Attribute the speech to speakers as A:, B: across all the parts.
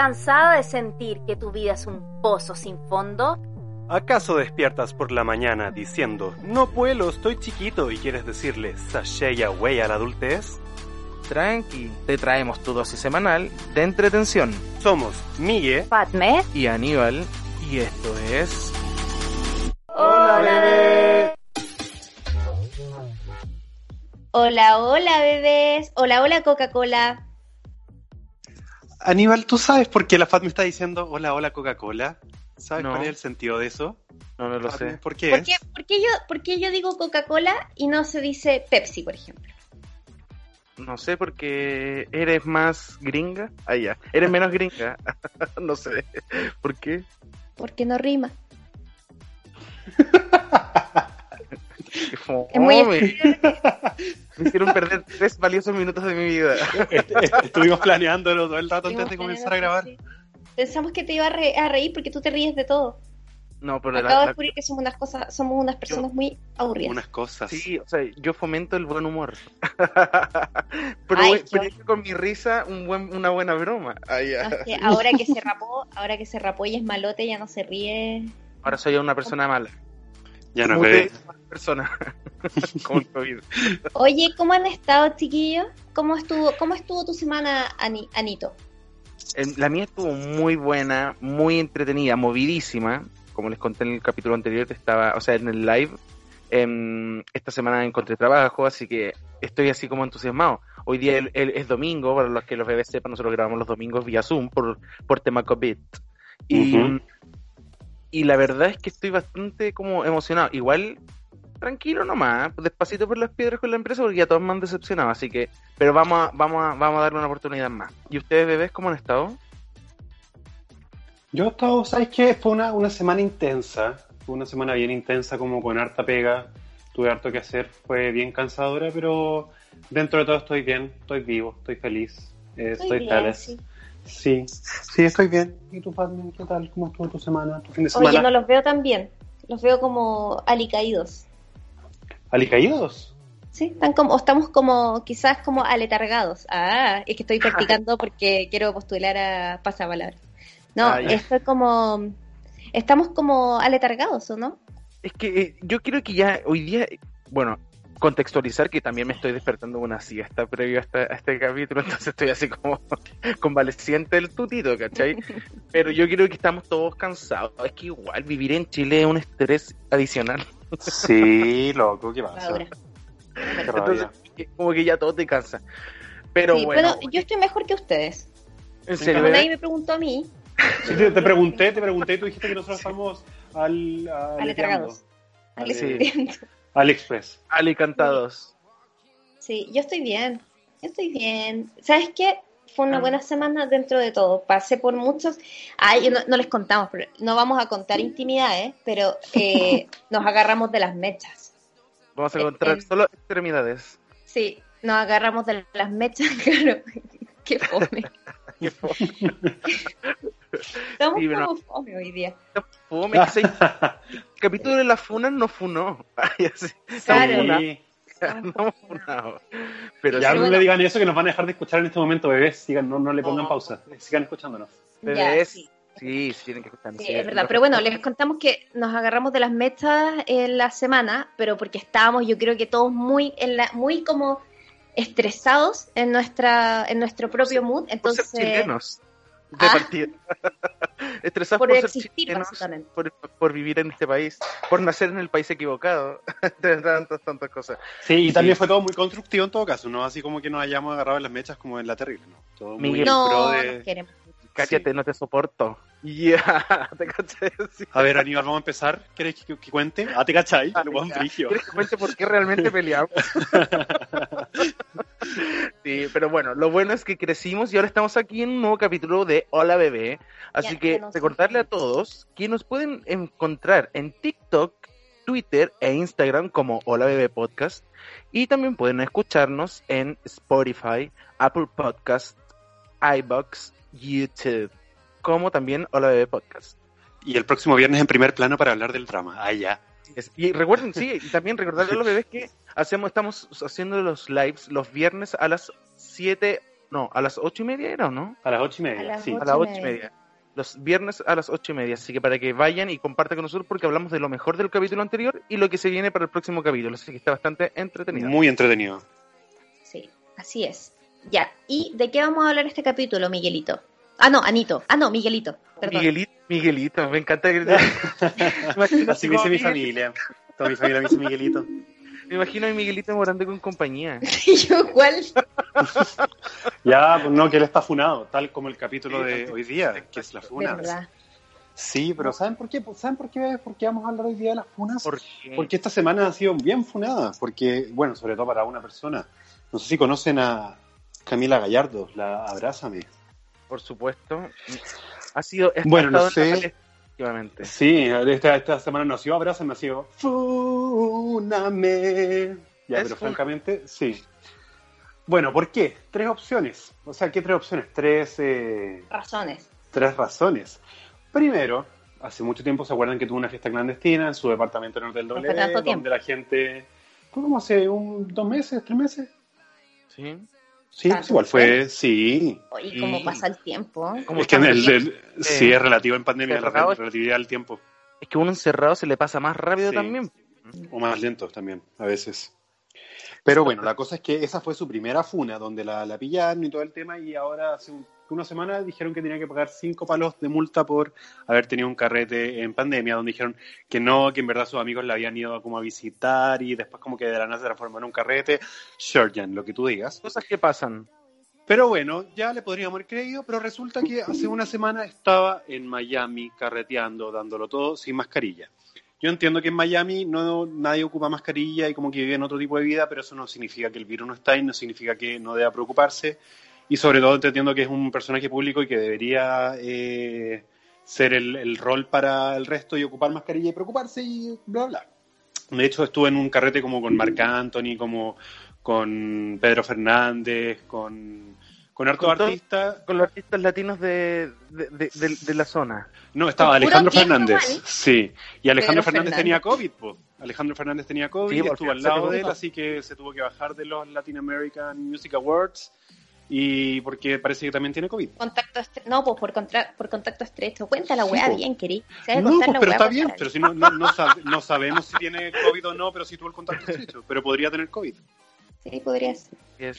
A: ¿Cansada de sentir que tu vida es un pozo sin fondo?
B: ¿Acaso despiertas por la mañana diciendo, no puedo, estoy chiquito y quieres decirle sashay away a la adultez?
C: Tranqui, te traemos tu dosis semanal de entretención.
B: Somos Migue
A: Fatme.
C: y Aníbal y esto es...
A: Hola,
B: bebé.
D: Hola, hola bebés. Hola, hola Coca-Cola.
B: Aníbal, ¿tú sabes por qué la FAT me está diciendo hola, hola Coca-Cola? ¿Sabes
C: No.
B: cuál es el sentido de eso?
C: No, no lo sé.
B: ¿Por qué?
D: ¿Por qué, por qué yo, por qué yo digo Coca-Cola y no se dice Pepsi, por ejemplo?
C: No sé porque eres más gringa. Ah, ya. Eres menos gringa. no sé. ¿Por qué?
D: Porque no rima. Es muy
C: Me hicieron perder tres valiosos minutos de mi vida.
B: Est- est- Estuvimos planeándolo todo el rato antes de comenzar a grabar.
D: sí. Pensamos que te iba a, re- a reír porque tú te ríes de todo.
C: No, pero
D: Acabo
C: la,
D: de
C: la-
D: descubrir que somos unas cosas, somos unas personas muy aburridas.
B: Unas cosas.
C: Sí, o sea, yo fomento el buen humor. pero
D: Ay, yo-
C: con mi risa un buen, una buena broma. Ah.
D: No, es que ahora que se rapó, ahora que se rapó y es malote, ya no se ríe.
C: Ahora soy una persona mala.
B: Ya no
C: mala persona. El COVID.
D: Oye, ¿cómo han estado, chiquillos? ¿Cómo estuvo, cómo estuvo tu semana, Ani- Anito?
C: La mía estuvo muy buena, muy entretenida, movidísima. Como les conté en el capítulo anterior, estaba, o sea, en el live. em, esta semana encontré trabajo, así que estoy así como entusiasmado. Hoy día el- el- es domingo, para los que los bebés sepan, nosotros grabamos los domingos vía Zoom por, por tema COVID. Y. y la verdad es que estoy bastante como emocionado. Igual, tranquilo nomás, despacito por las piedras con la empresa, porque ya todos me han decepcionado, así que, pero vamos a, vamos a, vamos a darle una oportunidad más. ¿Y ustedes, bebés, cómo han estado?
B: Yo he estado, ¿sabes qué? Fue una, una semana intensa, fue una semana bien intensa, como con harta pega, tuve harto que hacer, fue bien cansadora, pero dentro de todo estoy bien, estoy vivo, estoy feliz, eh,
D: Estoy
B: estoy
D: bien,
B: feliz.
D: sí.
B: Sí, sí, estoy bien. ¿Y tú, Padme, qué tal? ¿Cómo estuvo tu semana, tu fin de
D: Oye,
B: semana?
D: no los veo tan bien. Los veo como alicaídos.
B: ¿Alicaídos?
D: Sí, están como, o estamos como, quizás como aletargados. Ah, es que estoy practicando porque quiero postular a pasapalabra. No,
C: Ah,
D: estoy como, estamos como aletargados, ¿o no?
C: Es que eh, yo creo que ya hoy día, bueno, contextualizar que también me estoy despertando de una siesta previo a, este capítulo, entonces estoy así como convaleciente del tutito, ¿cachai? Pero yo creo que estamos todos cansados. Es que igual vivir en Chile es un estrés adicional.
B: Sí, loco, ¿qué pasa?
C: Entonces, como que ya todo te cansa. Pero
D: Sí,
C: bueno,
D: pero yo estoy mejor que ustedes.
C: en serio,
D: nadie me preguntó a mí,
B: Sí, te, te pregunté, te pregunté y tú dijiste que nosotros estamos al, al. Ale-
D: Aletargados.
B: AliExpress.
C: Alicantados.
D: Sí, yo estoy bien. Yo estoy bien. ¿Sabes qué? Fue una
C: Ah.
D: buena semana dentro de todo. Pasé por muchos. Ay, no, no les contamos, pero no vamos a contar intimidades, pero eh, nos agarramos de las mechas.
C: Vamos a encontrar
D: eh.
C: solo extremidades.
D: Sí, nos agarramos de las mechas, claro. Qué fome.
C: Qué fome.
D: Estamos
C: Sí,
D: como fome hoy día.
C: Fome, que se- El capítulo de las funas no funó. Estamos
D: Claro.
C: funados.
B: Sí.
C: Estamos funados. Pero
B: Ya
C: sí,
B: no
D: bueno.
B: le digan eso que nos van a dejar de escuchar en este momento, bebés. Sigan, no, no le pongan pausa. Sigan escuchándonos.
C: Bebés,
D: Ya, sí.
C: Sí, sí, tienen que escuchar.
D: Sí, es verdad, pero bueno, les contamos que nos agarramos de las mechas en la semana, pero porque estábamos, yo creo que todos muy, en la, muy como estresados en nuestra, en nuestro propio mood,
C: Por ser
D: entonces
C: chilenos. De
D: Ah.
C: partida. Estresados
D: por
C: por, ser
D: existir
C: chilenos, por, por vivir en este país, por nacer en el país equivocado. de tantas, tantas cosas.
B: Sí, y también fue todo muy constructivo en todo caso, no así como que nos hayamos agarrado en las mechas como en la terrible, ¿no? Todo muy pro de...
D: nos queremos.
C: Cállate, no te soporto. Ya, te caché. Sí.
B: A ver, Aníbal, vamos a empezar. ¿Quieres que, que cuente? Ah, te cachai. Lo.
C: ¿Quieres que cuente por qué realmente peleamos? sí, pero bueno, lo bueno es que crecimos y ahora estamos aquí en un nuevo capítulo de Hola Bebé. Así
D: Ya,
C: que recordarle a todos que nos pueden encontrar en TikTok, Twitter e Instagram como Hola Bebé Podcast. Y también pueden escucharnos en Spotify, Apple Podcast, iBox, YouTube, como también Hola Bebé Podcast.
B: Y el próximo viernes en primer plano para hablar del drama. Ah, ya.
C: Es- Y recuerden, sí, y también recordarle a los bebés que hacemos, estamos haciendo los lives los viernes a las 7 No, a las ocho y media era, ¿o no?
B: A las ocho y media,
D: A
B: sí.
C: A las
D: y
C: ocho y
D: media.
C: media. Los viernes a las ocho y media. Así que para que vayan y compartan con nosotros porque hablamos de lo mejor del capítulo anterior y lo que se viene para el próximo capítulo. Así que está bastante entretenido.
B: Muy entretenido.
D: Sí, así es. Ya, ¿y de qué vamos a hablar este capítulo, Miguelito? Ah, no, Anito. Ah, no, Miguelito. Perdón.
C: Miguelito, Miguelito, me encanta que... me imagino
B: Así me dice mi familia. Toda mi familia me dice Miguelito.
C: Me imagino a Miguelito morando con compañía.
D: Yo igual.
B: Ya, pues no, que él está funado, tal como el capítulo de hoy día, que es la funa.
D: Verdad.
B: Sí, pero ¿saben por qué? ¿Saben por qué, por qué vamos a hablar hoy día de las funas?
C: Porque,
B: Porque esta semana ha sido bien funada, porque, bueno, sobre todo para una persona. No sé si conocen a Camila Gallardo, la Abrázame.
C: por supuesto, ha sido...
B: Bueno, no sé. Sí, esta, esta semana no ha sido Abrázame, ha sido Funame. Ya,
C: Es
B: pero
C: fun-
B: francamente, sí. Bueno, ¿por qué? Tres opciones. O sea, ¿qué tres opciones? Tres, eh,
D: Razones.
B: tres razones. Primero, hace mucho tiempo se acuerdan que tuvo una fiesta clandestina en su departamento en el Hotel W, donde
D: tiempo.
B: la gente... ¿Fue como hace un, dos meses, tres meses?
C: ¿Sí?
B: Sí,
D: Tanto
B: pues igual fue, sí.
D: Oye, cómo pasa el tiempo.
B: Es que en el, el- sí, es relativo en pandemia, la
C: Cerrado.
B: re- relatividad del tiempo.
C: Es que uno encerrado se le pasa más rápido
B: Sí.
C: también.
B: O más lento también, a veces. Pero bueno, la cosa es que esa fue su primera funa, donde la, la pillaron y todo el tema, y ahora hace un- una semana dijeron que tenía que pagar cinco palos de multa por haber tenido un carrete en pandemia, donde dijeron que no, que en verdad sus amigos la habían ido como a visitar y después como que de la nada se transformó en un carrete. Sure, Jan, lo que tú digas.
C: Cosas que pasan.
B: Pero bueno, ya le podríamos haber creído, pero resulta que hace una semana estaba en Miami carreteando, dándolo todo sin mascarilla. Yo entiendo que en Miami no nadie ocupa mascarilla y como que vive en otro tipo de vida, pero eso no significa que el virus no está y no significa que no deba preocuparse. Y sobre todo entiendo que es un personaje público y que debería eh, ser el, el rol para el resto y ocupar mascarilla y preocuparse y bla, bla. De hecho, estuve en un carrete como con Marc Anthony, como con Pedro Fernández, con, con hartos
C: Con todo-
B: artistas.
C: Con los artistas latinos de, de, de- de- de la zona.
B: No, estaba Alejandro Fernández.
D: mal.
B: Sí, y Alejandro Fernández
D: Fernández.
B: tenía COVID, po. Alejandro Fernández tenía COVID,
C: Sí, por
B: estuvo al lado de él, así que se tuvo que bajar de los Latin American Music Awards y porque parece que también tiene COVID.
D: Contacto No, pues por, contra- por contacto estrecho. Cuenta la
B: Sí,
D: weá
B: po.
D: bien, querí.
B: No, pues, pero está bien, pero si no, no, no, sab- no sabemos si tiene COVID o no, pero si tuvo el contacto estrecho, pero podría tener COVID.
D: Sí, podría ser.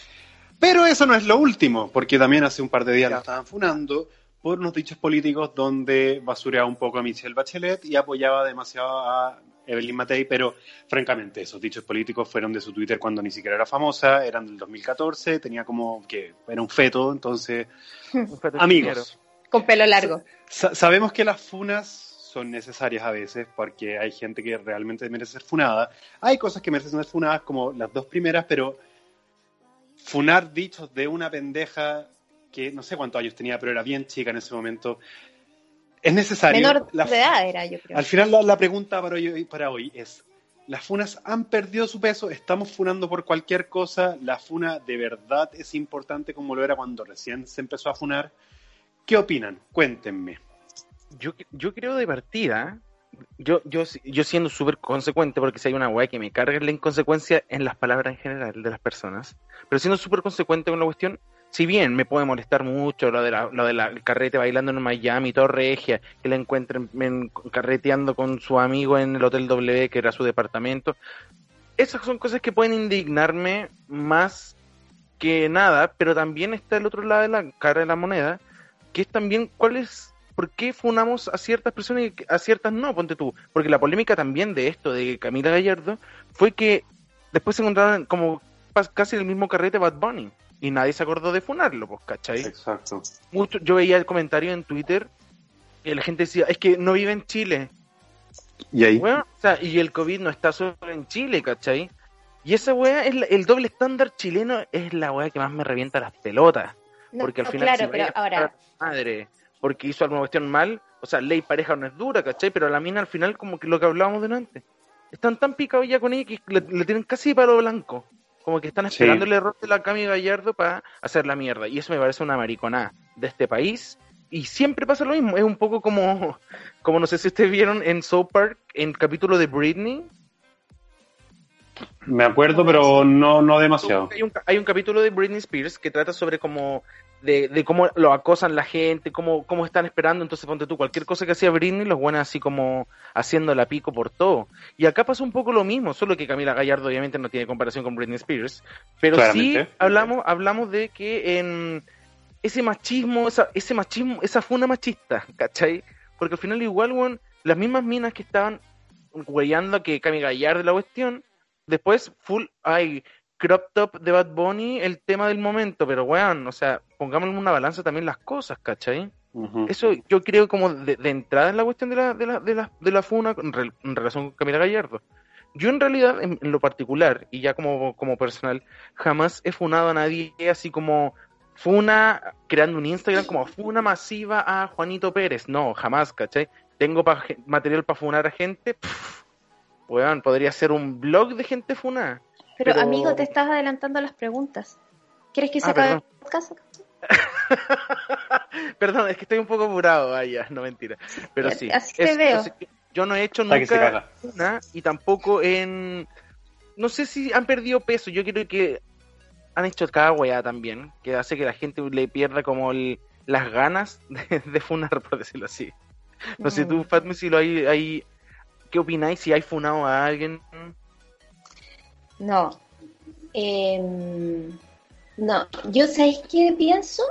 B: Pero eso no es lo último, porque también hace un par de días lo estaban funando por unos dichos políticos donde basureaba un poco a Michelle Bachelet y apoyaba demasiado a Evelyn Matei, pero francamente esos dichos políticos fueron de su Twitter cuando ni siquiera era famosa, eran del 2014, tenía como que era un feto, entonces
C: un feto
B: amigos,
D: Con pelo largo.
B: sa- sabemos que las funas son necesarias a veces porque hay gente que realmente merece ser funada. Hay cosas que merecen ser funadas como las dos primeras, pero funar dichos de una pendeja que no sé cuántos años tenía, pero era bien chica en ese momento. Es necesario.
D: Menor
B: La-
D: de edad era, yo creo.
B: Al final la, la pregunta para hoy, para hoy es, ¿las funas han perdido su peso? ¿Estamos funando por cualquier cosa? ¿La funa de verdad es importante como lo era cuando recién se empezó a funar? ¿Qué opinan? Cuéntenme.
C: Yo, yo creo de partida, yo, yo, yo siendo súper consecuente, porque si hay una weá que me carga la inconsecuencia en las palabras en general de las personas, pero siendo súper consecuente con la cuestión, si bien me puede molestar mucho lo de la, lo de la el carrete bailando en Miami, todo regia, que la encuentren en- carreteando con su amigo en el Hotel W, que era su departamento, esas son cosas que pueden indignarme más que nada, pero también está el otro lado de la cara de la moneda, que es también cuál es, por qué funamos a ciertas personas y a ciertas no, ponte tú, porque la polémica también de esto de Camila Gallardo fue que después se encontraron como casi el mismo carrete Bad Bunny y nadie se acordó de funarlo, pues, ¿cachai?
B: Exacto.
C: Mucho, yo veía el comentario en Twitter y la gente decía, es que no vive en Chile,
B: ¿Y ahí?
C: Weón, o sea, y el COVID no está solo en Chile, ¿cachai? Y esa weá, es la- el doble estándar chileno es la weá que más me revienta las pelotas.
D: No,
C: Porque al
D: no,
C: final,
D: claro,
C: si
D: pero ahora,
C: madre, porque hizo alguna cuestión mal, o sea, ley pareja no es dura, ¿cachai? Pero la mina al final, como que lo que hablábamos delante, están tan picados ya con ella que le, le tienen casi palo blanco. Como que están
B: Sí.
C: esperando el error de la Cami Gallardo para hacer la mierda. Y eso me parece una mariconada de este país. Y siempre pasa lo mismo. Es un poco como, como no sé si ustedes vieron en South Park, en el capítulo de Britney,
B: Me acuerdo, pero no, no demasiado.
C: Hay un, hay un capítulo de Britney Spears que trata sobre cómo de, de cómo lo acosan la gente, cómo, cómo están esperando. Entonces, ponte tú, cualquier cosa que hacía Britney, los buenos así como haciendo la pico por todo. Y acá pasa un poco lo mismo, solo que Camila Gallardo obviamente no tiene comparación con Britney Spears. Pero sí hablamos, hablamos de que en ese machismo, esa, ese machismo, esa funa machista, ¿cachai? Porque al final igual, weón, las mismas minas que estaban huellando que Camila Gallardo la cuestión, después full, ay, crop top de Bad Bunny, el tema del momento, pero weón, o sea, pongámosle una balanza también las cosas, ¿cachai? Eso yo creo como de, de entrada en la cuestión de la, de la, de la, de la funa en, rel- en relación con Camila Gallardo. Yo en realidad, en, en lo particular, y ya como, como personal, jamás he funado a nadie así como funa, creando un Instagram como funa masiva a Juanito Pérez. No, jamás, ¿cachai? Tengo pa- material para funar a gente. pff, weón, podría ser un blog de gente funada.
D: Pero,
C: Pero-
D: amigo, te estás adelantando las preguntas. ¿Quieres que se
C: Ah,
D: acabe
C: perdón.
D: el podcast?
C: Perdón, es que estoy un poco apurado, vaya, no mentira. Pero sí.
D: Así te veo.
C: así que yo no he hecho nunca una y tampoco en. No sé si han perdido peso. Yo creo que han hecho cada weá también, que hace que la gente le pierda como el- las ganas de, de funar, por decirlo así. No sé, tú,
D: Mm.
C: Fatme, si lo hay, hay. ¿Qué opináis si hay funado a alguien?
D: No. Em, no, yo sabéis qué pienso.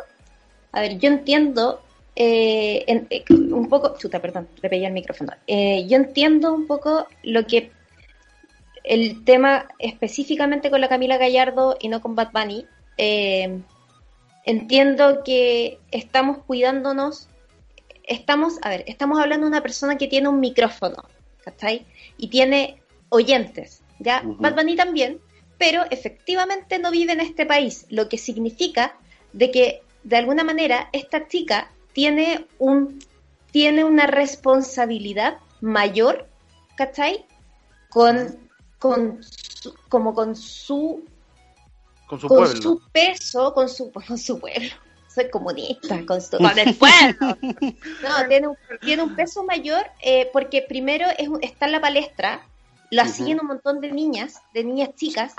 D: A ver, yo entiendo eh, eh, un poco. Chuta, perdón, le pegué el micrófono. Eh, yo entiendo un poco lo que. El tema específicamente con la Camila Gallardo y no con Bad Bunny. eh, entiendo que estamos cuidándonos. Estamos, a ver, estamos hablando de una persona que tiene un micrófono, ¿cachai? Y tiene oyentes, ¿ya?
B: Ujú.
D: Bad Bunny también, pero efectivamente no vive en este país, lo que significa de que de alguna manera esta chica tiene un tiene una responsabilidad mayor, ¿cachai? Con, con su- como con su
C: Con su
D: con
C: pueblo.
D: su peso, con su con su pueblo. Soy comunista, con, su, con el pueblo. No, tiene un, tiene un peso mayor eh, porque primero es, está en la palestra,
B: Ujú.
D: siguen un montón de niñas, de niñas chicas,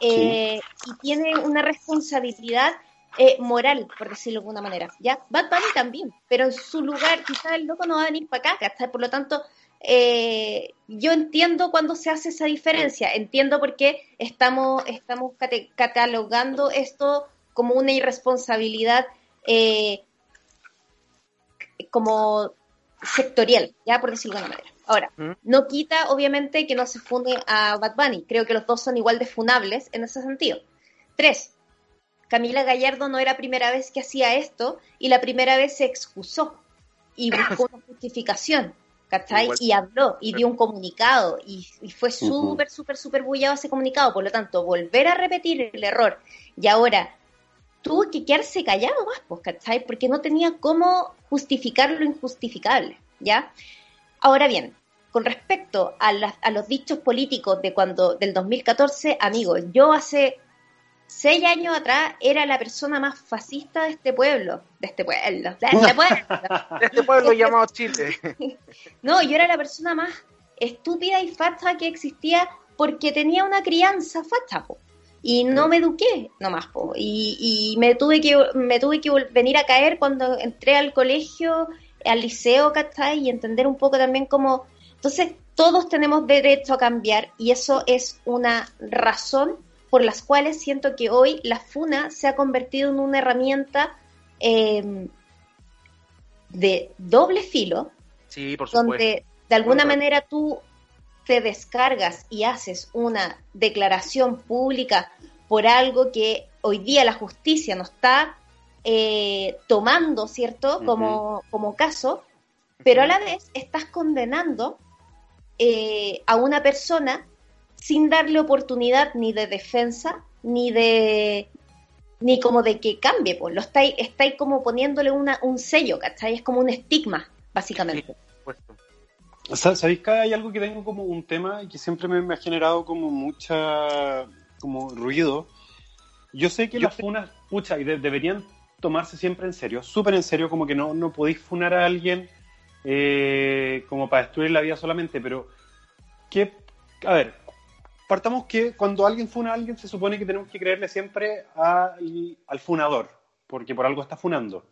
D: eh, y tiene una responsabilidad eh, moral, por decirlo de alguna manera. ¿ya? Bad Bunny también, pero en su lugar, quizás el loco no va a venir para acá, ¿cachai? Por lo tanto, eh, yo entiendo cuando se hace esa diferencia, entiendo por qué estamos, estamos cate- catalogando esto como una irresponsabilidad eh, como sectorial, ya por decirlo de alguna manera. Ahora, no quita obviamente que no se funde a Bad Bunny, creo que los dos son igual de funables en ese sentido. Tres, Camila Gallardo no era primera vez que hacía esto y la primera vez se excusó y buscó una justificación, ¿cachai?
C: Igual.
D: Y habló y dio un comunicado y, y fue súper, súper, súper bullado ese comunicado. Por lo tanto, volver a repetir el error y ahora tuvo que quedarse callado más, pues, ¿cachai? Porque no tenía cómo justificar lo injustificable, ¿ya? Ahora bien, con respecto a, las- a los dichos políticos de cuando del 2014, amigos, yo hace seis años atrás era la persona más fascista de este pueblo, de este pueblo, de este pueblo.
C: De este pueblo llamado Chile.
D: No, yo era la persona más estúpida y facha que existía porque tenía una crianza facha. Y no me eduqué nomás, po. Y, y me tuve que me tuve que venir a caer cuando entré al colegio, al liceo, ¿cachai? Y entender un poco también cómo... Entonces, todos tenemos derecho a cambiar y eso es una razón por las cuales siento que hoy la FUNA se ha convertido en una herramienta eh, de doble filo,
C: Sí, por supuesto.
D: donde de alguna manera tú te descargas y haces una declaración pública por algo que hoy día la justicia no está eh, tomando, ¿cierto?, como, como caso, pero a la vez estás condenando eh, a una persona sin darle oportunidad ni de defensa, ni de ni como de que cambie, pues lo estáis, estáis como poniéndole una, un sello, ¿cachai? Es como un estigma, básicamente.
C: Por supuesto.
B: Sa- ¿Sabéis que hay algo que tengo como un tema y que siempre me, me ha generado como mucha como ruido? Yo sé que
C: Yo
B: las funas, pucha, y de- deberían tomarse siempre en serio, súper en serio, como que no, no podéis funar a alguien eh, como para destruir la vida solamente, pero ¿qué? A ver, partamos que cuando alguien funa a alguien se supone que tenemos que creerle siempre al funador, porque por algo está funando.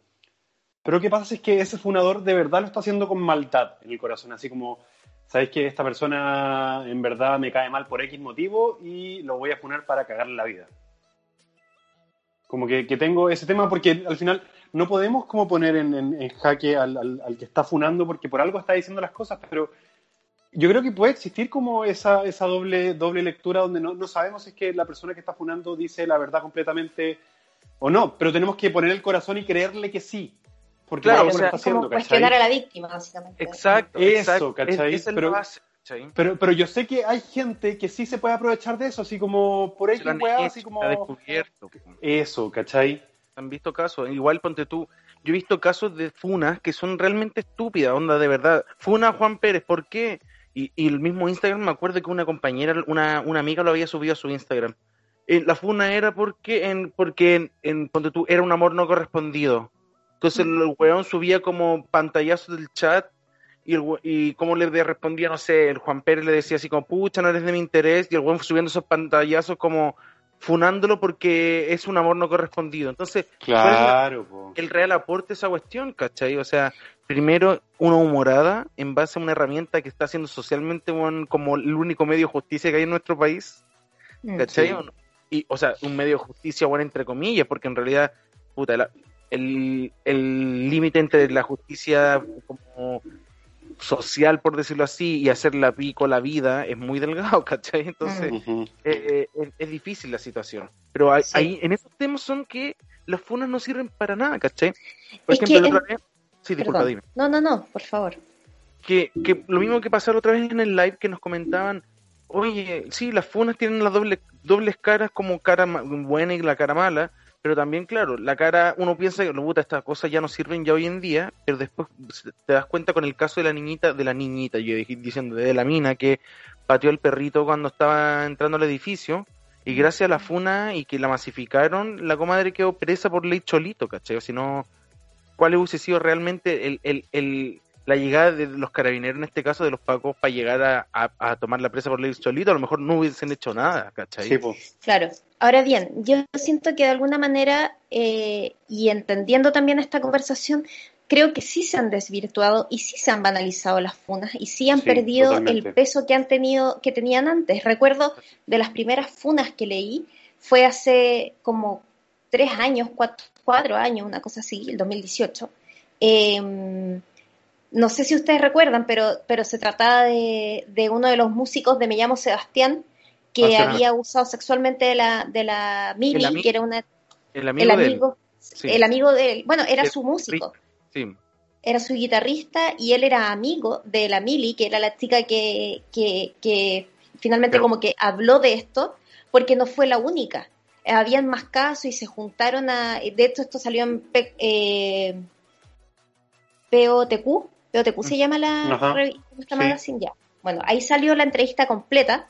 B: Pero que pasa es que ese funador de verdad lo está haciendo con maldad en el corazón, así como, sabéis que esta persona en verdad me cae mal por X motivo y lo voy a funar para cagarle la vida. Como que, tengo ese tema porque al final no podemos como poner en, en, jaque al, que está funando porque por algo está diciendo las cosas, pero yo creo que puede existir como esa, esa doble, doble lectura donde no, no sabemos si es que la persona que está funando dice la verdad completamente o no, pero tenemos que poner el corazón y creerle que sí. Porque
D: claro,
B: o sea,
D: está haciendo, como cuestionar a la víctima, básicamente.
C: Exacto,
B: eso,
C: exacto.
B: ¿cachai?
C: Es, es
B: pero,
C: base,
B: pero, pero, yo sé que hay gente que sí se puede aprovechar de eso, así como por ahí, weá, así como.
C: descubierto.
B: Eso, ¿cachai?
C: Han visto casos, igual ponte tú. Yo he visto casos de funas que son realmente estúpidas, onda, de verdad. Funa Juan Pérez, ¿por qué? Y, y, el mismo Instagram, me acuerdo que una compañera, una, una amiga lo había subido a su Instagram. Eh, la funa era porque, en, porque en, en, ponte tú, era un amor no correspondido. Entonces el weón subía como pantallazos del chat y, el, y como le respondía, no sé, el Juan Pérez le decía así como, pucha, no eres de mi interés, y el weón subiendo esos pantallazos como funándolo porque es un amor no correspondido. Entonces,
B: claro,
C: el real aporte a esa cuestión, ¿cachai? O sea, primero una humorada en base a una herramienta que está haciendo socialmente bueno, como el único medio de justicia que hay en nuestro país, ¿cachai? Sí. Y, o sea, un medio de justicia bueno entre comillas, porque en realidad, puta, la, el límite entre la justicia como social, por decirlo así, y hacer la pico la vida es muy delgado, ¿cachai? Entonces uh -huh. eh, eh, es, difícil la situación. Pero hay, sí. hay, en esos temas son que las funas no sirven para nada, ¿cachai? Por
D: es
C: ejemplo,
D: que
C: la otra vez... Sí, disculpa, dime.
D: No, no, no, por favor.
C: Que, que lo mismo que pasó la otra vez en el live que nos comentaban, oye, sí, las funas tienen las doble, dobles caras como cara buena y la cara mala, pero también, claro, la cara, uno piensa que, puta, estas cosas ya no sirven ya hoy en día, pero después te das cuenta con el caso de la niñita, de la niñita, yo diciendo, de la mina, que pateó el perrito cuando estaba entrando al edificio, y gracias a la funa y que la masificaron, la comadre quedó presa por ley cholito, ¿cachai? O si no, ¿cuál hubiese sido realmente el, el, el, la llegada de los carabineros, en este caso de los pacos, para llegar a, a, a, tomar la presa por ley cholito? A lo mejor no hubiesen hecho nada, ¿cachai?
B: Sí, pues.
D: Claro. Ahora bien, yo siento que de alguna manera, eh, y entendiendo también esta conversación, creo que sí se han desvirtuado y sí se han banalizado las funas y sí han sí, perdido totalmente. el peso que han tenido, que tenían antes. Recuerdo de las primeras funas que leí, fue hace como tres años, cuatro, cuatro años, una cosa así, el 2018. Eh, no sé si ustedes recuerdan, pero, pero se trataba de, de uno de los músicos de Me llamo Sebastián, que había usado sexualmente de la, de la Mili,
C: ami-
D: que era una,
C: El amigo,
D: el amigo,
C: Sí.
D: el amigo de él, bueno, era
C: El-
D: su músico,
C: Sí,
D: era su guitarrista y él era amigo de la Mili, que era la chica que, que, que finalmente
C: Pero-
D: como que habló de esto, porque no fue la única. Eh, Habían más casos y se juntaron a, de hecho esto salió en P- eh, POTQ, POTQ se llama la revista
B: sí.
D: magazine ya. Bueno, ahí salió la entrevista completa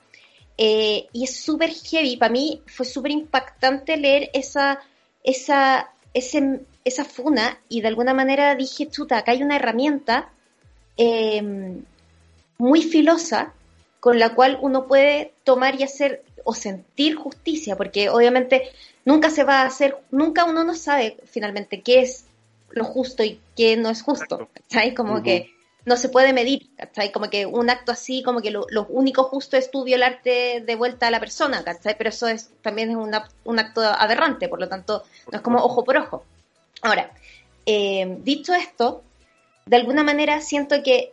D: eh, y es súper heavy. Para mí fue súper impactante leer esa, esa, ese, esa funa y de alguna manera dije, chuta, acá hay una herramienta eh, muy filosa con la cual uno puede tomar y hacer o sentir justicia, porque obviamente nunca se va a hacer, nunca uno no sabe finalmente qué es lo justo y qué no es justo. ¿cachai? Como que no se puede medir, ¿cachai? Como que un acto así, como que lo, lo único justo es tú violarte de vuelta a la persona, ¿cachai? Pero eso es también es un, ap- un acto aberrante, por lo tanto, no es como ojo por ojo. Ahora, eh, dicho esto, de alguna manera siento que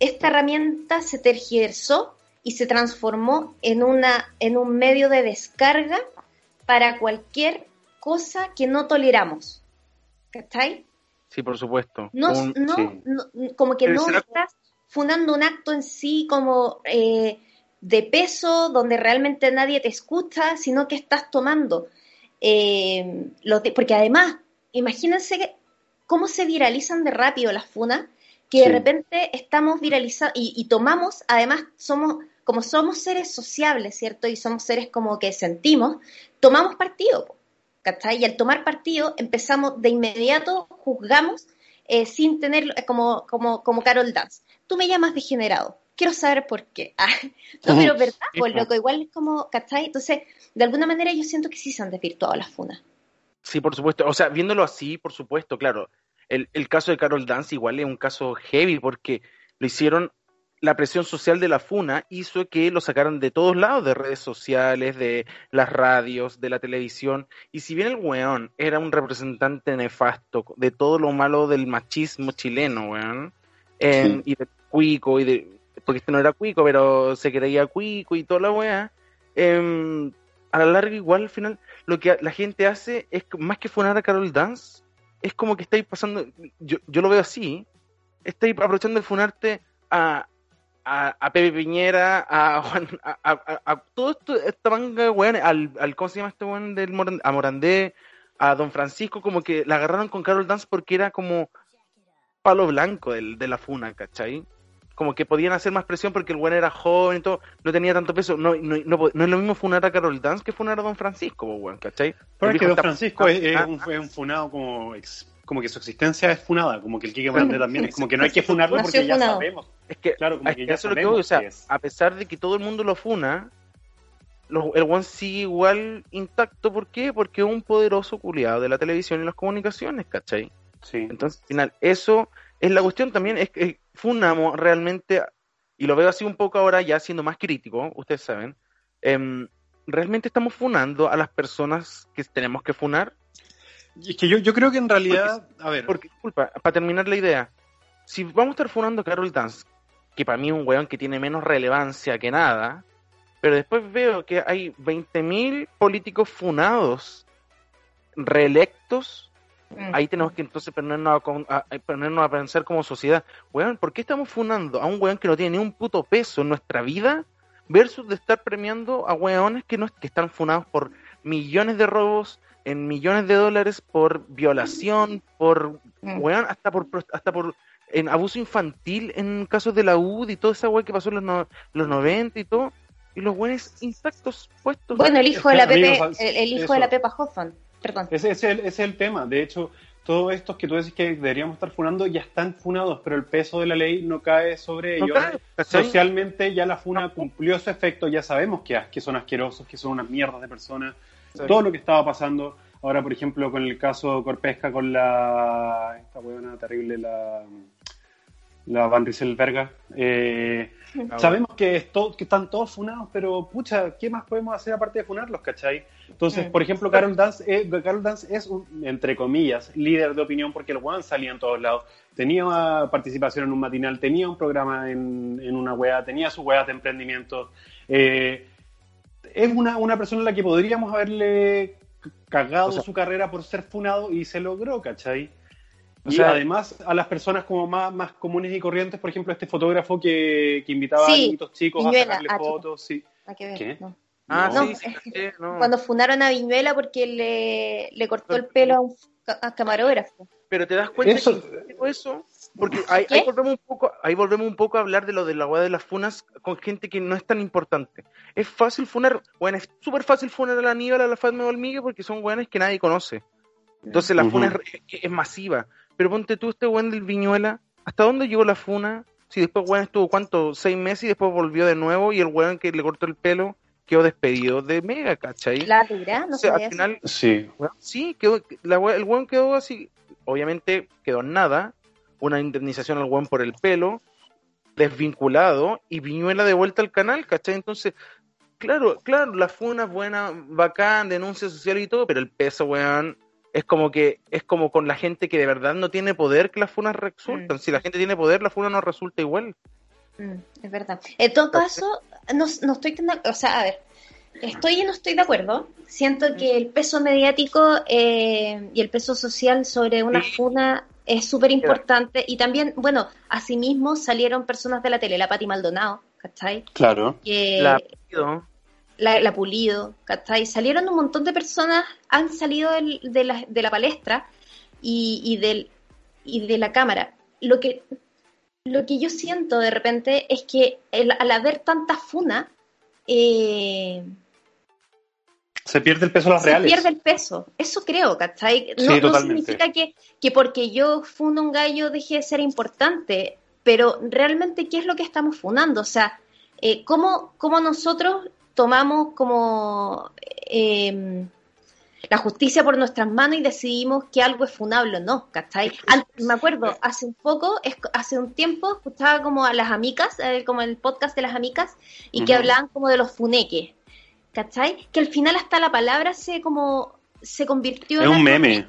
D: esta herramienta se tergiversó y se transformó en, una, en un medio de descarga para cualquier cosa que no toleramos. ¿Cachai?
C: Sí, por supuesto.
D: No,
C: Un-
D: no,
B: sí.
D: no- como que no
C: será-
D: estás fundando un acto en sí como eh, de peso, donde realmente nadie te escucha, sino que estás tomando. eh, los de- porque además, imagínense que- cómo se viralizan de rápido las funas, que de repente estamos viralizando y, y tomamos, además, somos, como somos seres sociables, ¿cierto? Y somos seres como que sentimos, tomamos partido. ¿Cachai? Y al tomar partido empezamos de inmediato, juzgamos eh, sin tener, eh, como, como, como Carol Dance. Tú me llamas degenerado. quiero saber por qué. Ah, no, pero verdad, pues
C: po.
D: loco, igual es como, ¿cachai? Entonces, de alguna manera yo siento que sí se han desvirtuado las funas.
C: Sí, por supuesto. O sea, viéndolo así, por supuesto, claro. El, el caso de Carol Dance igual es un caso heavy porque lo hicieron, la presión social de la FUNA hizo que lo sacaran de todos lados, de redes sociales, de las radios, de la televisión. Y si bien el weón era un representante nefasto de todo lo malo del machismo chileno, weón,
B: Sí.
C: y del cuico, y de, porque este no era cuico, pero se creía cuico y toda la weá, em, a la larga igual al final lo que la gente hace es más que funar a Carol Dance, es como que estáis pasando, yo, yo lo veo así, estáis aprovechando el funarte a, a, a Pepe Piñera, a Juan, a, a, todo esto, esta manga de weones, al, al, ¿cómo se llama este weón del Moran- a Morandé, a Don Francisco, como que la agarraron con Carol Dance porque era como palo blanco del, de la funa, ¿cachai? Como que podían hacer más presión porque el weón era joven y todo, no tenía tanto peso. No, no, no, no es lo mismo funar a Carol Dance que funar a Don Francisco, weón, ¿cachai?
B: Pero es que Don Francisco es, es un, es un funado como, ex- como que su existencia es funada, como que el Kike Morandé también, es como que no hay que funarlo porque ya sabemos.
C: Es que,
B: Claro, como
C: es
B: que
C: que
B: ya
C: eso es lo que
B: sabemos
C: voy, o sea,
B: qué es.
C: a pesar de que todo el mundo lo funa, lo- el one sigue igual intacto, ¿por qué? Porque es un poderoso culiado de la televisión y las comunicaciones, ¿cachai?
B: Sí.
C: Entonces, al final, eso es la cuestión también, es que funamos realmente, y lo veo así un poco ahora ya siendo más crítico, ustedes saben, em, realmente estamos funando a las personas que tenemos que funar,
B: es que yo, yo creo que en realidad, a ver,
C: porque, disculpa, para terminar la idea, si vamos a estar funando a Carol Dance, que para mí es un weón que tiene menos relevancia que nada, pero después veo que hay 20.000 políticos funados, reelectos,
D: Mm.
C: ahí tenemos que entonces ponernos a, con- a- a ponernos a pensar como sociedad, weón, ¿por qué estamos funando a un weón que no tiene ni un puto peso en nuestra vida versus de estar premiando a weones que, no, que están funados por millones de robos, en millones de dólares, por violación, por,
D: Mm.
C: weón, hasta por, hasta por en abuso infantil en casos de la UD y toda esa weá que pasó en los, no- los 90 y todo, y los weones intactos puestos.
D: Bueno, el hijo de la Pepe, el, el hijo
B: eso.
D: de la Pepa Hoffman, perdón.
B: ese, ese es el, ese es el tema. De hecho, todos estos que tú decís que deberíamos estar funando ya están funados, pero el peso de la ley no cae sobre
C: No
B: ellos. Socialmente ya la funa cumplió su efecto, ya sabemos que, que son asquerosos, que son unas mierdas de personas, Todo lo que estaba pasando. Ahora, por ejemplo, con el caso Corpesca, con la. esta huevona terrible, la. La Van Rieselberga. Eh, sabemos que, es to- que están todos funados, pero pucha, ¿qué más podemos hacer aparte de funarlos, cachai? Entonces, por ejemplo, Carol Dance, eh, Carol Dance es, un, entre comillas, líder de opinión porque el Juan salía en todos lados. Tenía una participación en un matinal, tenía un programa en, en una wea, tenía sus weas de emprendimiento. Eh, es una, una persona a la que podríamos haberle cagado
C: O sea-
B: su carrera por ser funado y se logró, ¿cachai?
C: O
B: Y
C: sea-
B: además a las personas como más, más comunes y corrientes, por ejemplo, este fotógrafo que, que invitaba
D: Sí,
B: a niñitos chicos
D: Viñuela,
B: a sacarle
D: ah,
B: fotos, sí.
D: Ver,
B: ¿Qué?
D: no.
C: Ah,
B: No.
C: sí, sí, no.
D: Cuando funaron a Viñuela porque le, le cortó el pelo a un a camarógrafo.
C: Pero te das cuenta
B: Eso-
C: que eso, porque ahí, volvemos un poco, ahí volvemos un poco a hablar de lo de la weá de las funas con gente que no es tan importante. Es fácil funar, bueno, es súper fácil funar a la Aníbal, a la Fatma Valmigue porque son weones que nadie conoce. Entonces la
B: Ujú.
C: funa es, masiva. Pero ponte tú este weón del Viñuela, ¿hasta dónde llegó la funa? Si después weón estuvo cuánto, seis meses y después volvió de nuevo y el weón que le cortó el pelo quedó despedido de Mega, ¿cachai?
D: La dura, no
C: O sea, al
D: eso.
C: final
B: Sí.
C: Weón, sí, quedó, la el weón quedó así. Obviamente quedó en nada. Una indemnización al weón por el pelo, desvinculado, y Viñuela de vuelta al canal, ¿cachai? Entonces, claro, claro, la fue una buena, bacán, denuncia social y todo, pero el peso, weón, es como que, es como con la gente que de verdad no tiene poder que las funas resultan.
D: Mm.
C: Si la gente tiene poder, la funa no resulta igual.
D: Mm, es verdad. En todo caso, no, no estoy tan o sea, a ver, estoy y no estoy de acuerdo. Siento que el peso mediático eh, y el peso social sobre una funa es súper importante y también, bueno, asimismo salieron personas de la tele, la Pati Maldonado, ¿cachai?
B: Claro.
D: Que,
C: La
D: la, la Pulido, ¿cachai? Salieron un montón de personas, han salido del- de, la, de la palestra y, y, del, y de la cámara. Lo que, lo que yo siento de repente es que el- al haber tanta funa, eh,
B: Se pierde el peso de las
D: se
B: reales.
D: pierde el peso. Eso creo, ¿cachai? No,
B: Sí,
D: no
B: totalmente.
D: significa que, que porque yo funo un gallo deje de ser importante. pero realmente, ¿qué es lo que estamos funando? O sea, eh, ¿cómo, ¿cómo nosotros tomamos como eh, la justicia por nuestras manos y decidimos que algo es funable o no, ¿cachai? me acuerdo, hace un poco, hace un tiempo, escuchaba como a las amigas, eh, como el podcast de las amigas, y que hablaban como de los funeques, ¿cachai? Que al final hasta la palabra se como se convirtió
B: en... un meme.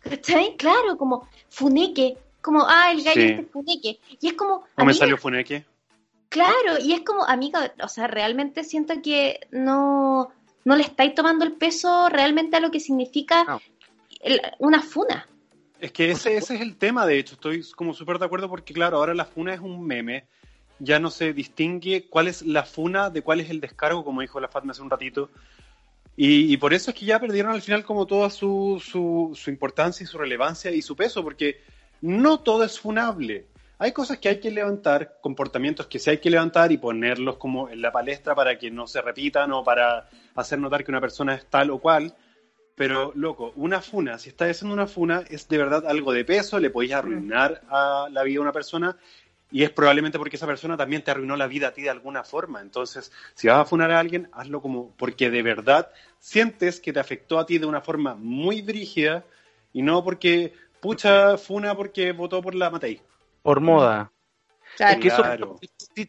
D: ¿Cachai? Claro, como funeque, como, ah, el gallo este funeque. Y es como...
B: ¿No me salió funeque?
D: Claro, y es como, amiga, o sea, realmente siento que no no le estáis tomando el peso realmente a lo que significa una funa.
B: Es que ese, ese es el tema, de hecho, estoy como súper de acuerdo porque, claro, ahora la funa es un meme, ya no se distingue cuál es la funa de cuál es el descargo, como dijo la Fatma hace un ratito. Y, por eso es que ya perdieron al final como toda su, su, su importancia y su relevancia y su peso, porque no todo es funable hay cosas que hay que levantar, comportamientos que sí hay que levantar y ponerlos como en la palestra para que no se repitan o para hacer notar que una persona es tal o cual. Pero, loco, una funa, si estás haciendo una funa, es de verdad algo de peso, le podéis arruinar a la vida a una persona y es probablemente porque esa persona también te arruinó la vida a ti de alguna forma. Entonces, si vas a funar a alguien, hazlo como porque de verdad sientes que te afectó a ti de una forma muy brígida y no porque, pucha, funa porque votó por la Matei
C: por moda. Claro. que eso,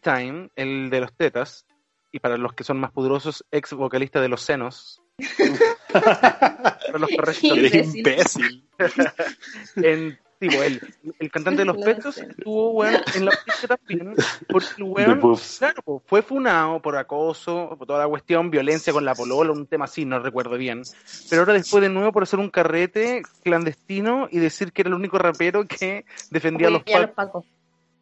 C: Time, el de los tetas, y para los que son más poderosos, ex vocalista de los senos. para los correctos.
B: imbécil.
C: en, tipo, el, el cantante de los pechos estuvo, weón, en la pista también, porque el weón, claro, fue funado por acoso, por toda la cuestión, violencia con la polola, un tema así, no recuerdo bien. Pero ahora después de nuevo por hacer un carrete clandestino y decir que era el único rapero que defendía a los, pacos.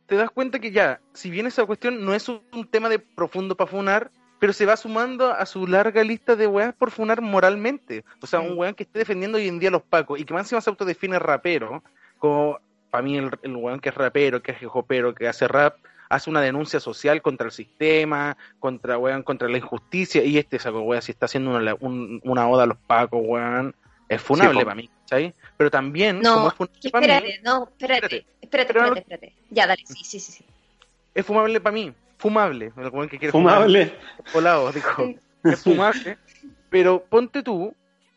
C: Te das cuenta que ya, si bien esa cuestión no es un, tema de profundo para funar, pero se va sumando a su larga lista de weas por funar moralmente. O sea, un weón que esté defendiendo hoy en día a los pacos y que más encima se autodefine rapero, como para mí el, el weón que es rapero, que es jopero, que hace rap, hace una denuncia social contra el sistema, contra weón, contra la injusticia, y este saco weón, si está haciendo una, una oda a los pacos, weón, es funable para mí, ¿sabes? Pero también,
D: no, como es funable espérate, mí, no, espérate, espérate, espérate, espérate, Ya, dale, sí, sí, sí, sí.
C: Es fumable para mí, fumable, el weón que quiere
B: fumable.
C: Fumable. dijo, es fumable, pero ponte tú,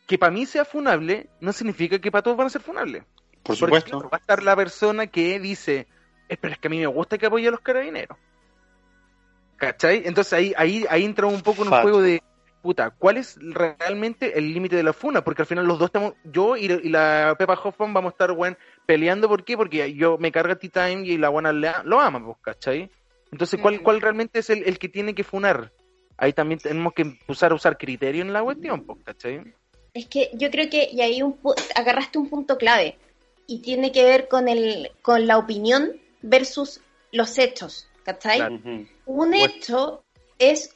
C: que para mí sea funable, no significa que para todos van a ser funables.
B: Por supuesto.
C: va a estar la persona que dice, pero es que a mí me gusta que apoye a los carabineros. ¿Cachai? Entonces ahí, ahí, ahí entra un poco en un juego de, puta, ¿cuál es realmente el límite de la funa? Porque al final los dos estamos, yo y, la Pepa Hoffman vamos a estar, bueno, peleando, ¿por qué? Porque yo me carga T-Time y la buena lo ama, pues, ¿cachai? Entonces, ¿cuál, ¿cuál realmente es el, el que tiene que funar? Ahí también tenemos que empezar a usar criterio en la cuestión, pues, ¿cachai?
D: Es que yo creo que, y ahí un, agarraste un punto clave y tiene que ver con, el, con la opinión versus los hechos, ¿cachai? Un hecho es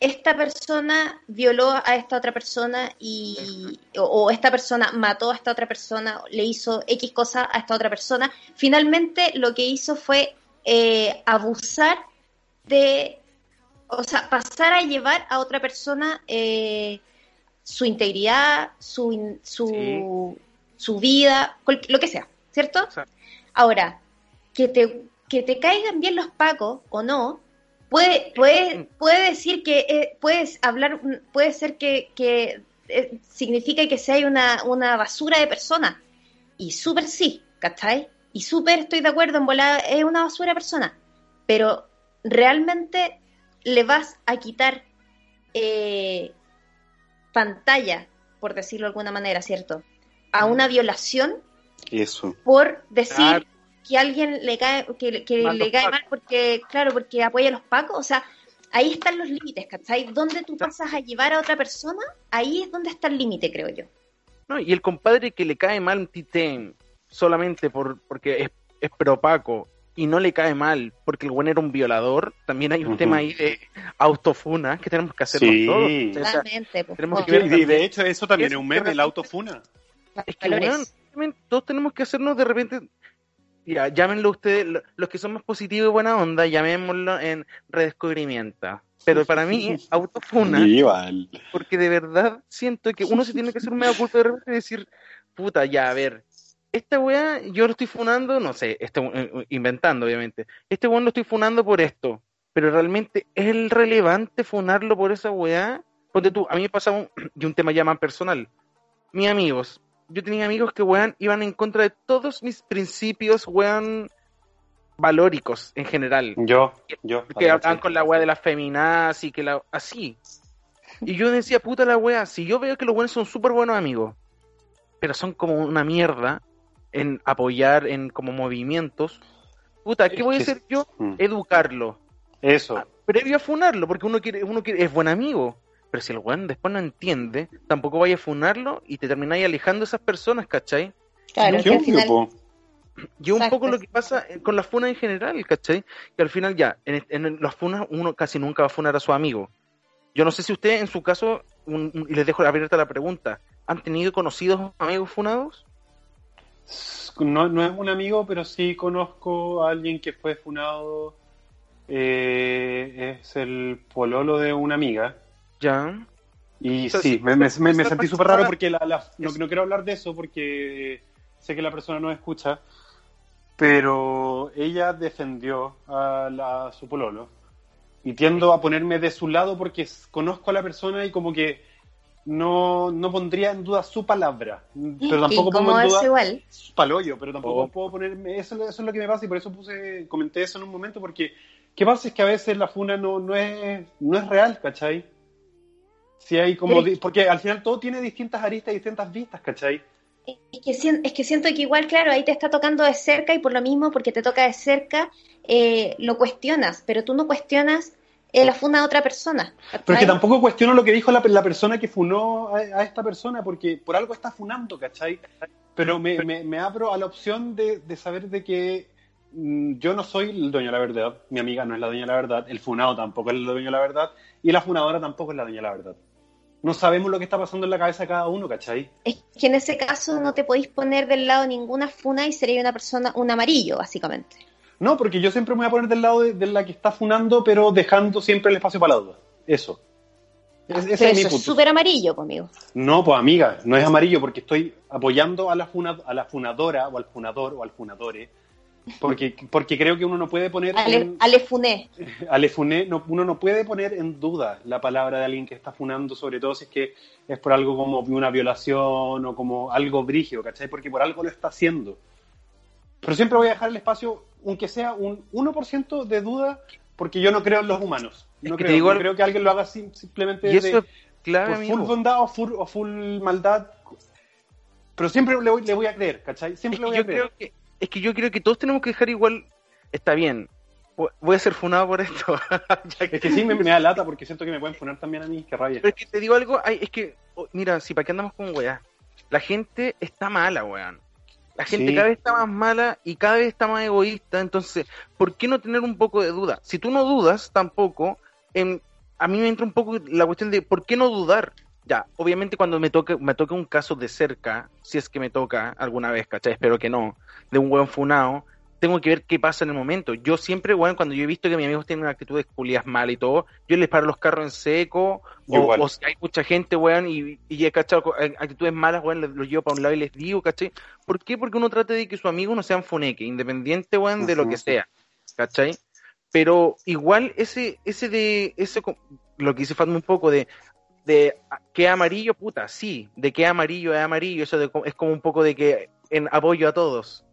D: esta persona violó a esta otra persona y o, esta persona mató a esta otra persona, le hizo X cosa a esta otra persona. Finalmente lo que hizo fue eh, abusar de, o sea, pasar a llevar a otra persona eh, su integridad, su, su, su vida, lo que sea, ¿cierto? Ahora, que te, que te caigan bien los pacos o no, puede, puede, puede decir que, eh, puedes hablar, puede ser que, que eh, significa que sea una, una basura de persona. Y súper sí, ¿cachai? Y súper estoy de acuerdo en volar, es una basura de persona. Pero realmente le vas a quitar eh, pantalla, por decirlo de alguna manera, ¿cierto? A una violación
B: Eso.
D: por decir que alguien le cae, que, le cae mal porque, claro, porque apoya a los pacos, o sea, ahí están los límites, ¿cachai? ¿Dónde tú pasas a llevar a otra persona? Ahí es donde está el límite, creo yo.
C: No, y el compadre que le cae mal un Titan solamente por, porque es, es propaco y no le cae mal porque el buen era un violador, también hay un tema ahí de autofuna que tenemos que hacerlo
B: sí.
C: todos.
B: Tenemos que ver y de hecho eso también es un meme, el autofuna.
C: Es que, bueno, todos tenemos que hacernos de repente, ya, llámenlo ustedes, los que son más positivos y buena onda, llamémoslo en redescubrimiento. Pero para mí, autofuna, porque de verdad siento que uno se tiene que hacer un medio culpa de repente y decir, puta, ya, a ver, esta weá, yo lo estoy funando, no sé, este, eh, inventando obviamente, este weón lo estoy funando por esto, pero realmente es el relevante funarlo por esa weá. Ponte tú, a mí me pasa un, y un tema ya más personal. Mis amigos, yo tenía amigos que weón iban en contra de todos mis principios, weón, valóricos en general.
B: Yo, yo.
C: Que hablaban con la weá de las feminaz y que la. así. Y yo decía, puta la weá, si yo veo que los buenos son súper buenos amigos, pero son como una mierda en apoyar en como movimientos, puta, ¿qué voy a hacer yo?
B: Mm.
C: Educarlo.
B: Eso.
C: Ah, Previo a funarlo, porque uno quiere, uno quiere, es buen amigo. Pero si el weón después no entiende, tampoco vaya a funarlo y te termináis alejando de esas personas, ¿cachai?
D: Claro,
B: Qué
D: que al
B: obvio,
D: final.
C: Y un
D: Exacto.
C: poco lo que pasa eh, con las funas en general, ¿cachai? Que al final ya, en, en las funas uno casi nunca va a funar a su amigo. Yo no sé si usted en su caso, un- un- y les dejo abierta la pregunta, ¿han tenido conocidos amigos funados?
B: No, no es un amigo, pero sí conozco a alguien que fue funado. eh, es el pololo de una amiga.
C: Ya.
B: Y
C: O sea,
B: sí,
C: sí,
B: me, me- me- sentí súper raro porque la, la- no, no quiero hablar de eso porque sé que la persona no escucha, pero ella defendió a, la, a su pololo y tiendo a ponerme de su lado porque conozco a la persona y como que no, no pondría en duda su palabra, pero tampoco pongo en
D: es
B: duda
D: igual.
B: su palollo, pero tampoco
C: Oh.
B: puedo ponerme, eso, eso es lo que me pasa y por eso puse, comenté eso en un momento porque ¿qué pasa? Es que a veces la funa no, no, es, no es real, ¿cachai? Si hay como, porque al final todo tiene distintas aristas y distintas vistas, ¿cachai?
D: Es que, es que siento que igual, claro, ahí te está tocando de cerca y por lo mismo, porque te toca de cerca, eh, lo cuestionas, pero tú no cuestionas eh, la funda de otra persona.
B: Pero es que tampoco cuestiono lo que dijo la, la persona que funó a, a esta persona, porque por algo está funando, ¿cachai? Pero me, me- me abro a la opción de, de saber de que mm, yo no soy el dueño de la verdad, mi amiga no es la dueña de la verdad, el funado tampoco es el dueño de la verdad, y la funadora tampoco es la dueña de la verdad. No sabemos lo que está pasando en la cabeza de cada uno, ¿cachai?
D: Es que en ese caso no te podéis poner del lado de ninguna funa y sería una persona, un amarillo, básicamente.
B: No, porque yo siempre me voy a poner del lado de, de la que está funando, pero dejando siempre el espacio para la duda. Eso. Es- ese
D: Pero
B: es mi
D: eso es
B: punto.
D: súper amarillo conmigo.
B: No, pues amiga, no es amarillo porque estoy apoyando a la, funa- a la funadora o al funador o al funadore. Porque, porque creo que uno no puede poner
D: Ale,
B: en,
D: ale funé.
B: ale funé, no, uno no puede poner en duda la palabra de alguien que está funando, sobre todo si es que es por algo como una violación o como algo brígido, ¿cachai? Porque por algo lo está haciendo. Pero siempre voy a dejar el espacio, aunque sea un 1% de duda, porque yo no creo en los humanos.
C: Es
B: No, creo,
C: digo
B: no
C: algo-
B: creo que alguien lo haga sim- simplemente
C: Y eso
B: de- por full bondad o full, o full maldad. Pero siempre le voy, le voy a creer, ¿cachai?
C: Es
B: Siempre
C: que
B: le voy a
C: yo
B: creer.
C: creo que, es que yo creo que todos tenemos que dejar igual, está bien, vo- voy a ser funado por esto. Que-
B: Es que sí, me, me da lata porque siento que me pueden poner también a mí, qué rabia.
C: Pero es que te digo algo, ay, es que, oh, mira, si para qué andamos con weá, la gente está mala, weón. La gente
B: Sí.
C: cada vez está más mala y cada vez está más egoísta, entonces, ¿por qué no tener un poco de duda? Si tú no dudas tampoco, em, a mí me entra un poco la cuestión de ¿por qué no dudar? Ya, obviamente cuando me toque, me toque un caso de cerca, si es que me toca alguna vez, ¿cachai? Espero que no, de un weón funado, tengo que ver qué pasa en el momento. Yo siempre, weón, cuando yo he visto que mis amigos tienen actitudes culias mal y todo, yo les paro los carros en seco, o, si hay mucha gente, weón, y, y he cachado eh, actitudes malas, weón, los, los llevo para un lado y les digo, ¿cachai? ¿Por qué? Porque uno trata de que sus amigos no sean funeque, independiente, weón, de lo que sea, ¿cachai? Pero igual ese, ese de, ese, lo que dice Fatma un poco de, de que amarillo, puta, sí, de que es amarillo es amarillo, eso de es como un poco de que en apoyo a todos.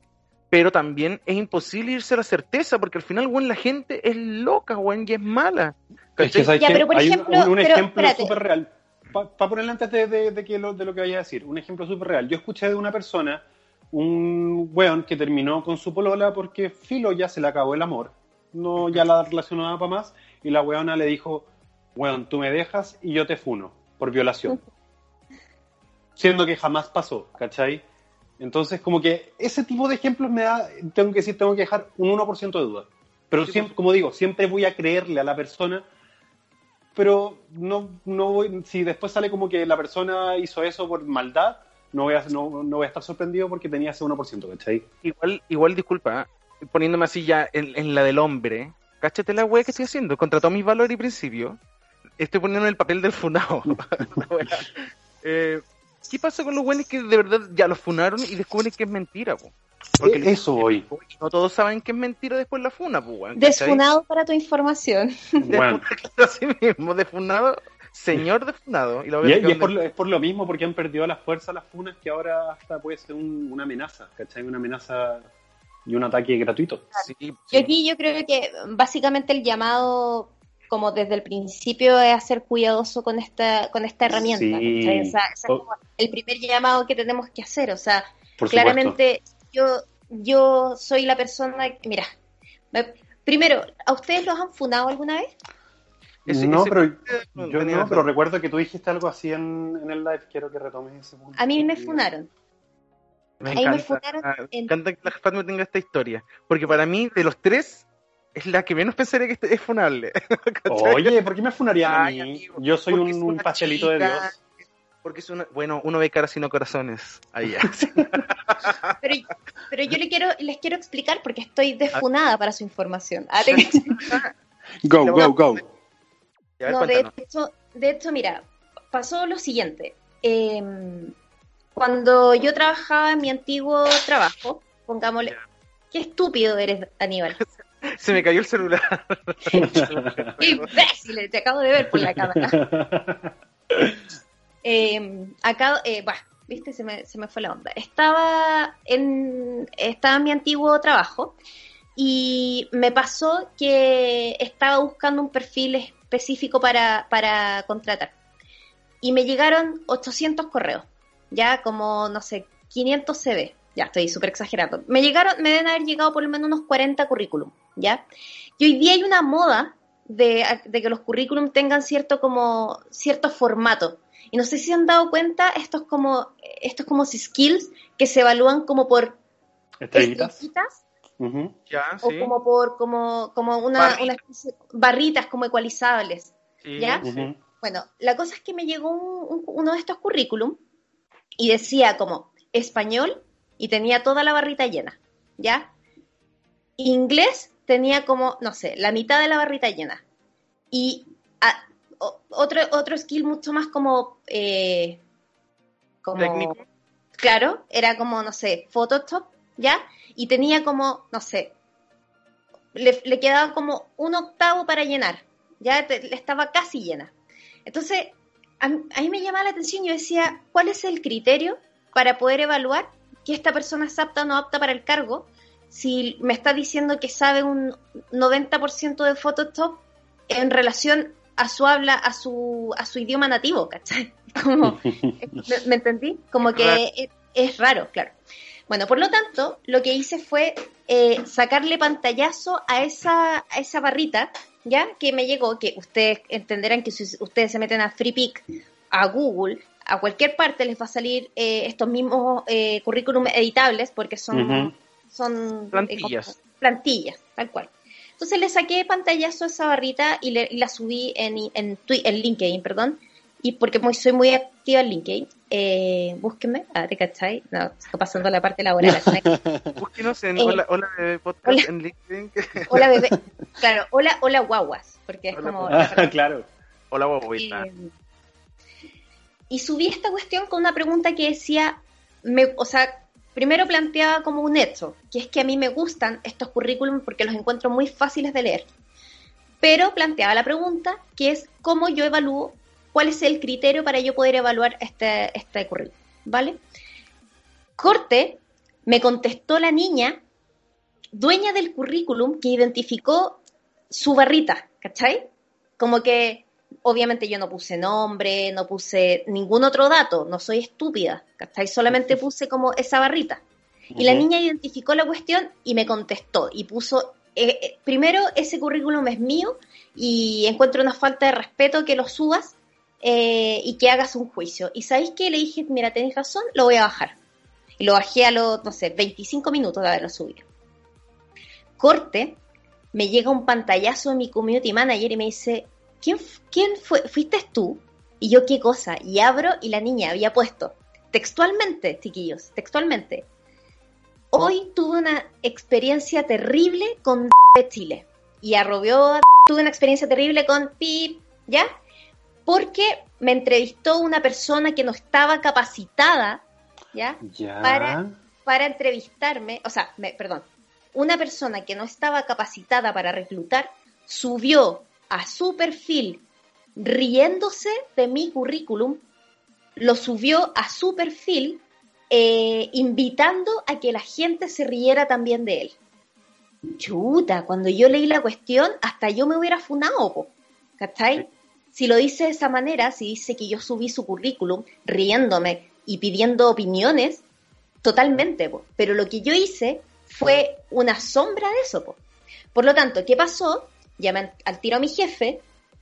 C: Pero también es imposible irse a la certeza, porque al final, weón, la gente es loca, weón, y es mala.
B: Es
C: ¿cachai?
B: que, ¿sabes
D: Ya,
B: qué?
D: pero por
B: Hay un-
D: ejemplo,
B: un, un
D: pero
B: ejemplo súper real. Para ponerle antes de, de- de que lo, de lo que vaya a decir, un ejemplo súper real. Yo escuché de una persona, un weón que terminó con su polola porque Filo ya se le acabó el amor. No, ya la daba para más. Y la weona le dijo, weón, tú me dejas y yo te funo por violación. Siendo que jamás pasó, ¿cachai? Entonces, como que ese tipo de ejemplos me da, tengo que decir, tengo que dejar un 1% de duda. Pero
C: Sí,
B: siempre, como digo, siempre voy a creerle a la persona, pero no, no voy, si después sale como que la persona hizo eso por maldad, no voy a, no, no voy a estar sorprendido porque tenía ese 1%, ¿cachai?
C: Igual, igual disculpa, ¿eh? poniéndome así ya en, en la del hombre, cáchate la wea que estoy haciendo, contra todos mis valores y principios, estoy poniendo en el papel del funado. Eh, ¿qué pasa con los buenos que de verdad ya los funaron y descubren que es mentira, po? Porque
B: Eh, Eso voy.
C: no todos saben que es mentira después la funa. ¿cachai?
D: Desfunado para tu información.
B: Bueno.
C: Así mismo, defunado, señor defunado. Y, la
B: Y, y es, por, lo- es por lo mismo, porque han perdido la fuerza las funas que ahora hasta puede ser un- una amenaza, ¿cachai? Una amenaza y un ataque gratuito.
C: Sí,
D: Yo
C: sí.
D: aquí yo creo que básicamente el llamado, como desde el principio, es ser cuidadoso con esta, con esta herramienta.
B: Sí.
D: ¿cachai? O sea, ese es como el primer llamado que tenemos que hacer. O sea,
B: Por
D: claramente yo, yo soy la persona que, mira, me- primero, ¿a ustedes los han funado alguna vez?
C: Ese-
B: no,
C: ese-
B: pero yo no, pero recuerdo que tú dijiste algo así en, en el live. Quiero que retomes ese punto.
D: A mí me funaron.
C: Me
D: Ahí me
C: encanta,
D: funaron
C: me
D: en-
C: encanta que la Fatma tenga esta historia. Porque para mí, de los tres, es la que menos pensaría que este- es funable.
B: Oye, ¿por qué me funarían a mí?
C: amigo,
B: Yo soy un, un pastelito de Dios.
C: Porque es una. Bueno, uno ve caras y no corazones. Ahí ya.
D: Pero, pero yo le quiero, les quiero explicar porque estoy desfunada para su información. Ah,
B: Go, go, go.
C: Ver,
D: No, de hecho, de hecho, mira, pasó lo siguiente. Eh, cuando yo trabajaba en mi antiguo trabajo, pongámosle, qué estúpido eres, Aníbal.
C: Se me cayó el celular.
D: Imbécil, te acabo de ver por la cámara. Eh, acá, eh, bah, viste, se me, se me fue la onda. Estaba en, estaba en mi antiguo trabajo y me pasó que estaba buscando un perfil específico para, para contratar. Y me llegaron 800 correos, ya como, no sé, 500 CV. Ya estoy súper exagerando. Me llegaron, me deben haber llegado por lo menos unos 40 currículum, ¿ya? Y hoy día hay una moda de, de que los currículum tengan cierto como cierto formato. Y no sé si se han dado cuenta estos como estos como skills que se evalúan como por
B: Estrellitas.
D: estrellitas
B: Ujú.
C: Ya,
D: o
C: sí.
D: como por como como una,
C: Barritas.
D: una especie- barritas como ecualizables.
C: sí,
D: ¿ya?
C: sí.
B: Ujú.
D: Bueno, la cosa es que me llegó un- un- uno de estos currículum y decía como español y tenía toda la barrita llena, ¿ya? Inglés tenía como, no sé, la mitad de la barrita llena. Y o- otro, otro skill mucho más como, eh, como
C: Técnico.
D: claro, era como, no sé, Photoshop, ¿ya? Y tenía como, no sé, le, le quedaba como un octavo para llenar, ya te- estaba casi llena. Entonces, a, a mí me llamaba la atención, yo decía, ¿cuál es el criterio para poder evaluar que esta persona es apta o no apta para el cargo? Si me está diciendo que sabe un 90% de Photoshop en relación a su habla, a su, a su idioma nativo, ¿cachai? Como, ¿Me, me entendí? Como que
C: Raro.
D: es, es raro, claro. Bueno, por lo tanto, lo que hice fue eh, sacarle pantallazo a esa, a esa barrita, ¿ya? Que me llegó, que ustedes entenderán que si ustedes se meten a FreePic, a Google, a cualquier parte les va a salir eh, estos mismos eh, currículum editables, porque son,
B: Ujú.
D: son eh,
C: Plantillas.
D: como plantillas, tal cual. Entonces le saqué pantallazo a esa barrita y, le- y la subí en, en, en LinkedIn, perdón, y porque muy, soy muy activa en LinkedIn, eh, búsquenme, ah, ¿te cachai? No, está pasando la parte laboral.
C: Búsquenos en
D: Eh,
C: Hola, hola Bebé Podcast
D: hola.
C: en LinkedIn.
D: hola bebé, claro, hola, hola guaguas, porque es
C: Hola,
D: como...
B: Ah, claro.
C: Hola, guaguita.
D: Y subí esta cuestión con una pregunta que decía, me, o sea, primero planteaba como un hecho, que es que a mí me gustan estos currículums porque los encuentro muy fáciles de leer. Pero planteaba la pregunta, que es cómo yo evalúo, cuál es el criterio para yo poder evaluar este, este currículum, ¿vale? Corte, me contestó la niña, dueña del currículum, que identificó su barrita, ¿cachai? Como que obviamente yo no puse nombre, no puse ningún otro dato, no soy estúpida, ¿cachai? Solamente puse como esa barrita. Y la niña identificó la cuestión y me contestó y puso, eh, eh, primero ese currículum es mío y encuentro una falta de respeto que lo subas eh, y que hagas un juicio. Y sabéis que le dije, mira, tenés razón, lo voy a bajar. Y lo bajé a los, no sé, 25 minutos de haberlo subido. Corte, me llega un pantallazo de mi community manager y me dice, ¿quién, quién fue? ¿Fuiste tú? Y yo, ¿qué cosa? Y abro y la niña había puesto, textualmente, chiquillos, textualmente, hoy tuve una experiencia terrible con de Chile. Y arrobió, tuve una experiencia terrible con Pip, ¿ya? porque me entrevistó una persona que no estaba capacitada, ¿ya?
B: Ya.
D: Para, para entrevistarme, o sea, me- perdón, una persona que no estaba capacitada para reclutar subió a su perfil riéndose de mi currículum, lo subió a su perfil eh, invitando a que la gente se riera también de él. Chuta, cuando yo leí la cuestión, hasta yo me hubiera funado, po, ¿cachai? Si lo dice de esa manera, si dice que yo subí su currículum riéndome y pidiendo opiniones, totalmente, po. pero lo que yo hice fue una sombra de eso. Po. Por lo tanto, ¿qué pasó? Llamé al tiro a mi jefe,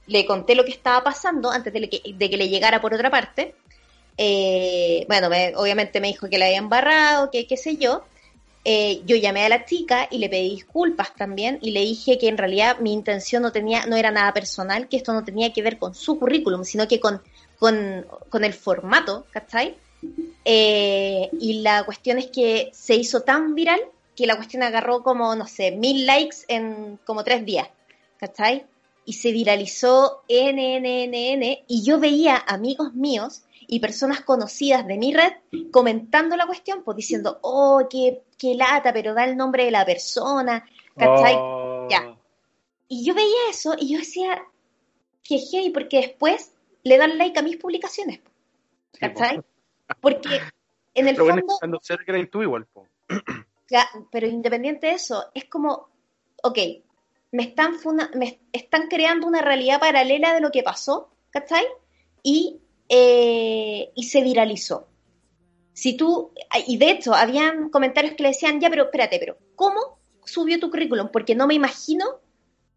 D: le conté lo que estaba pasando antes de que, le llegara por otra parte. Eh, bueno, me- obviamente me dijo que la había embarrado, que qué sé yo. Eh, yo llamé a la chica y le pedí disculpas también y le dije que en realidad mi intención no tenía, no era nada personal, que esto no tenía que ver con su currículum, sino que con, con, con el formato, ¿cachai? Eh, y la cuestión es que se hizo tan viral que la cuestión agarró como, no sé, mil likes en como tres días, ¿cachai? Y se viralizó N, N, N, N, y yo veía amigos míos y personas conocidas de mi red comentando la cuestión, pues diciendo, oh, qué, qué lata, pero da el nombre de la persona, ¿cachai?
B: Oh.
D: Ya. Y yo veía eso y yo decía, que heavy, porque después le dan like a mis publicaciones,
B: po.
D: ¿cachai? Porque en el
C: es
D: fondo,
C: tú igual, po.
D: ya, pero independiente de eso, es como, ok, me están, funa- me están creando una realidad paralela de lo que pasó, ¿cachai? Y, eh, y se viralizó. Si tú, y de hecho, habían comentarios que le decían, ya, pero espérate, pero ¿cómo subió tu currículum? Porque no me imagino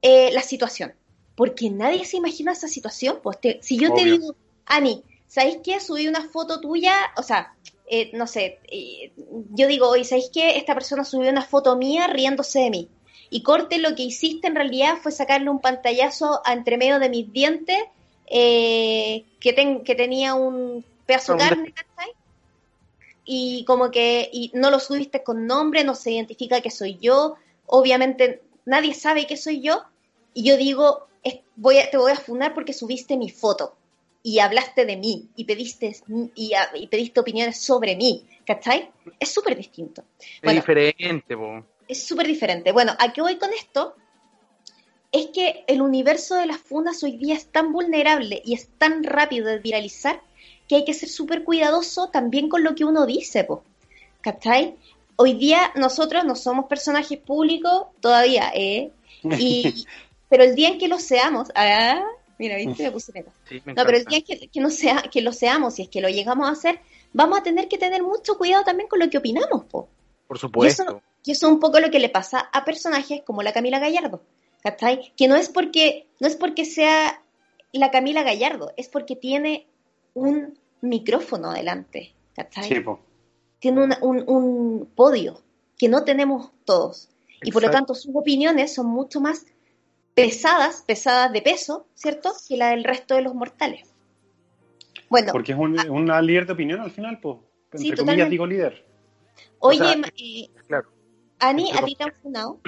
D: eh, la situación. Porque nadie se imagina esa situación. Pues te- si yo te
B: Obvio.
D: digo, Ani, ¿sabéis qué? Subí una foto tuya, o sea, eh, no sé, eh, yo digo, oye, ¿sabéis qué? Esta persona subió una foto mía riéndose de mí. Y corte, lo que hiciste en realidad fue sacarle un pantallazo a entre medio de mis dientes eh, que, ten- que tenía un pedazo de carne, ¿cachai? Y como que y no lo subiste con nombre, no se identifica que soy yo, obviamente nadie sabe que soy yo, y yo digo, es- voy a, te voy a funar porque subiste mi foto y hablaste de mí y pediste, y, pediste opiniones sobre mí, ¿cachai? Es súper distinto.
C: Es
D: Bueno.
C: diferente, po.
D: Es súper diferente. Bueno, ¿a qué voy con esto? Es que el universo de las funas hoy día es tan vulnerable y es tan rápido de viralizar que hay que ser súper cuidadoso también con lo que uno dice, po. ¿cachai? Hoy día nosotros no somos personajes públicos todavía, ¿eh? Y, pero el día en que lo seamos, ah, mira, viste, me puse neta.
C: Sí, me
D: No, pero el día que, que, no sea, que lo seamos y es que lo llegamos a hacer, vamos a tener que tener mucho cuidado también con lo que opinamos, po.
C: Por supuesto.
D: Y eso, y eso es un poco lo que le pasa a personajes como la Camila Gallardo, ¿cachai? Que no es porque, no es porque sea la Camila Gallardo, es porque tiene un micrófono delante, ¿cachai?
B: Sí.
D: Tiene una- un, un podio que no tenemos todos. Y por lo tanto sus opiniones son mucho más pesadas, pesadas de peso, ¿cierto? Que la del resto de los mortales. Bueno,
B: Porque es un- una líder de opinión al final, po. Entre
D: Sí,
B: comillas digo líder.
D: oye,
C: o sea,
D: eh. Ani, ¿a ti te han funado?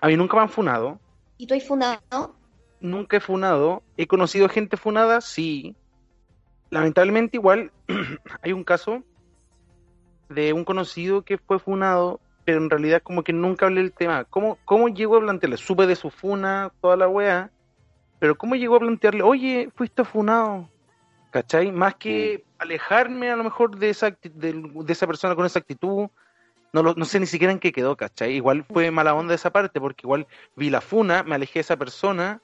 C: A mí nunca me han funado.
D: ¿Y tú has funado?
C: Nunca he funado. He conocido gente funada, sí. Lamentablemente, igual, hay un caso de un conocido que fue funado, pero en realidad como que nunca hablé del tema. ¿Cómo, cómo llegó a plantearle? Supe de su funa, toda la wea, pero ¿cómo llegó a plantearle, oye, fuiste funado? ¿Cachai? Más que alejarme a lo mejor de esa, de, esa persona con esa actitud, no, lo- no sé ni siquiera en qué quedó, ¿cachai? Igual fue mala onda esa parte, porque igual vi la funa, me alejé de esa persona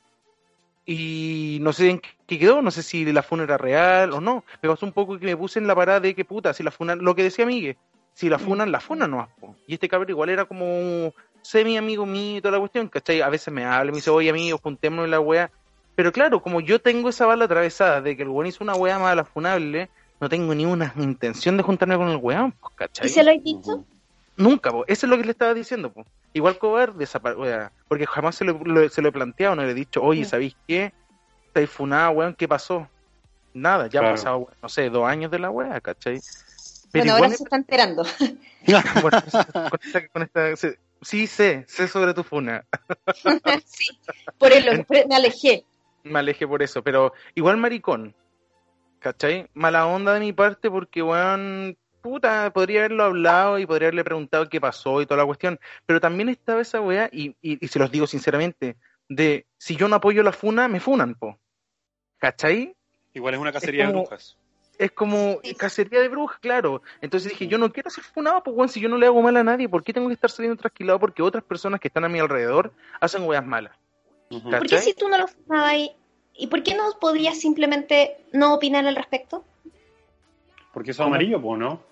C: y no sé en qué quedó, no sé si la funa era real o no. Me pasó un poco que me puse en la parada de que puta, si la funa, lo que decía Miguel, si la funan, la funan no Y este cabrón igual era como semi amigo mío y toda la cuestión, ¿cachai? A veces me habla, me dice, oye amigo, juntémonos en la wea. Pero claro, como yo tengo esa bala atravesada de que el weón hizo una wea mala funable, no tengo ni una intención de juntarme con el weón, pues, ¿cachai?
D: ¿Y se lo has dicho?
C: Nunca, po. eso es lo que le estaba diciendo. Po. Igual par- wea, porque jamás se lo, lo- se lo he planteado, no le he dicho, oye. ¿sabéis qué? Estáis funada, weón, ¿qué pasó? Nada, ya
B: Claro.
C: han pasado, no sé, dos años de la wea, ¿cachai?
D: Bueno,
C: igual
D: ahora se está enterando.
C: bueno, con esta- con esta- se- sí sé, sé sobre tu funa.
D: sí, por eso por- me alejé.
C: me alejé por eso, pero igual maricón, ¿cachai? Mala onda de mi parte porque, weón, puta, podría haberlo hablado y podría haberle preguntado qué pasó y toda la cuestión, pero también estaba esa weá, y, y, y se los digo sinceramente, de si yo no apoyo la funa, me funan, po. ¿Cachai?
B: Igual es una cacería
C: como-
B: de brujas.
C: Es como cacería de brujas, claro. Entonces dije, yo no quiero ser funado, pues weón, si yo no le hago mal a nadie, ¿por qué tengo que estar saliendo trasquilado? Porque otras personas que están a mi alrededor hacen weas malas.
B: Ujú.
C: Ca-
D: ¿Por qué
C: ¿Cachai?
D: si tú no lo fumabas ahí? ¿Y por qué no podías simplemente no opinar al respecto?
B: Porque eso es amarillo, pues, ¿no?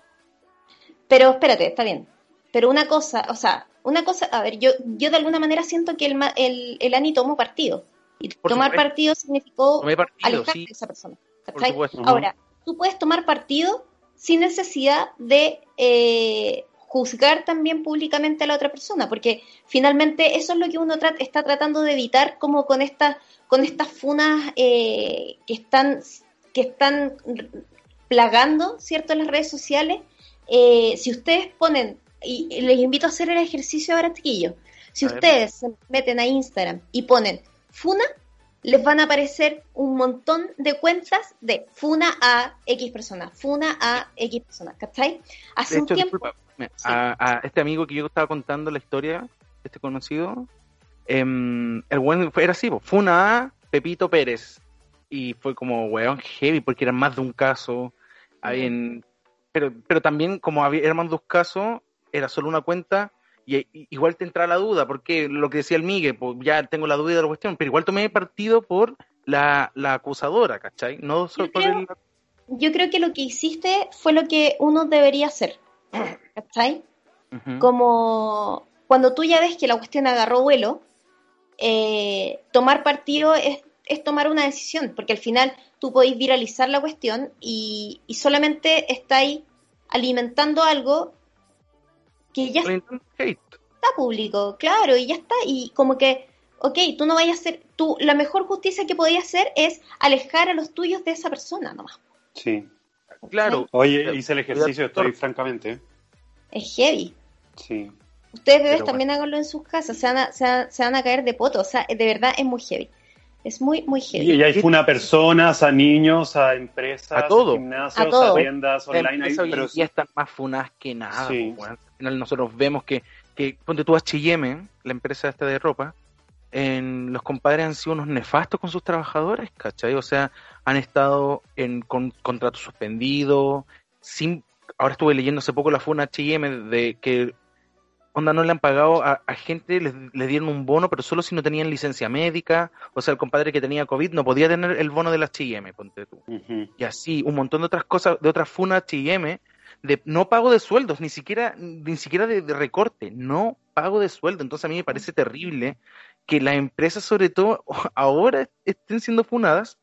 D: Pero espérate, está bien. Pero una cosa, o sea, una cosa, a ver, yo, yo de alguna manera siento que el, el, el Ani tomó partido. Y
C: Por
D: tomar
C: supuesto.
D: partido significó
C: partido, sí,
D: de esa persona. Ahora, tú puedes tomar partido sin necesidad de eh, juzgar también públicamente a la otra persona, porque finalmente eso es lo que uno tra- está tratando de evitar como con estas con estas funas eh, que están que están plagando, ¿cierto?, en las redes sociales. Eh, si ustedes ponen, y les invito a hacer el ejercicio ahora, chiquillos, si
C: A ver.
D: ustedes se meten a Instagram y ponen funa, les van a aparecer un montón de cuentas de funa a X persona, funa a X persona, ¿cachai? Hace
C: De
D: un tiempo,
C: disculpa, me-
D: Sí.
C: a, a este amigo que yo estaba contando la historia, este conocido, em, el buen era así, po, fue una A, Pepito Pérez. Y fue como, weón, heavy, porque eran más de un caso. habían- pero, pero también, como había, eran un casos, era solo una cuenta. Y, y- igual te entra la duda, porque lo que decía el Migue, pues ya tengo la duda de la cuestión, pero igual tomé partido por la, la acusadora, ¿cachai? No solo por
D: creo-
C: el.
D: yo creo que lo que hiciste fue lo que uno debería hacer, ¿cachai?
C: Ujú.
D: como cuando tú ya ves que la cuestión agarró vuelo, eh, tomar partido es, es tomar una decisión, porque al final tú podéis viralizar la cuestión y, y solamente estáis alimentando algo que ya está público, claro, y ya está, y como que, ok, tú no vayas a hacer, tú, la mejor justicia que podías hacer es alejar a los tuyos de esa persona nomás.
B: Sí.
C: Claro,
B: Oye, hice el ejercicio, estoy francamente.
D: Es heavy.
B: Sí.
D: Ustedes bebés
C: Pero
D: también háganlo en sus casas, se van, a, se, van- se van a caer de poto, o sea, de verdad es muy heavy. Es muy, muy heavy.
B: Y hay una personas, a niños, a empresas,
C: A todo.
B: gimnasios,
D: A todo.
B: a tiendas
C: Las
B: online.
C: hoy
B: pero
C: en día están más funadas que nada.
B: Sí.
C: pues, weón. Al final nosotros vemos que, que ponte tú a H&M, la empresa esta de ropa, en, los compadres han sido unos nefastos con sus trabajadores, ¿cachai? O sea, han estado en con contratos suspendidos, sin... Ahora estuve leyendo hace poco la funa H&M de que onda no le han pagado a, a gente, les, les dieron un bono, pero solo si no tenían licencia médica, o sea, el compadre que tenía COVID no podía tener el bono de la H&M, ponte tú y así un montón de otras cosas, de otras funas H&M, de no pago de sueldos, ni siquiera, ni siquiera de, de recorte, no pago de sueldo. Entonces a mí me parece terrible que las empresas, sobre todo ahora, estén siendo funadas.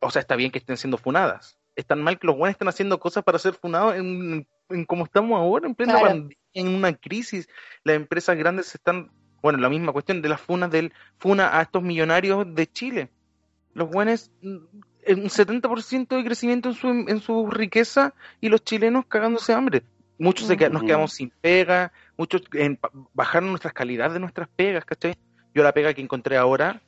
C: O sea, está bien que estén siendo funadas. Es tan mal que los buenos estén haciendo cosas para ser funados en, en como estamos ahora, en plena
D: Claro.
C: pandemia, en una crisis. Las empresas grandes están, bueno, la misma cuestión de las funas del funa a estos millonarios de Chile. Los buenos, mm, un 70% de crecimiento en su, en su riqueza y los chilenos cagándose de hambre. Muchos se quedan- nos
B: Ujú.
C: quedamos sin pega, muchos en, bajaron nuestras calidades de nuestras pegas, ¿cachai? Yo la pega que encontré ahora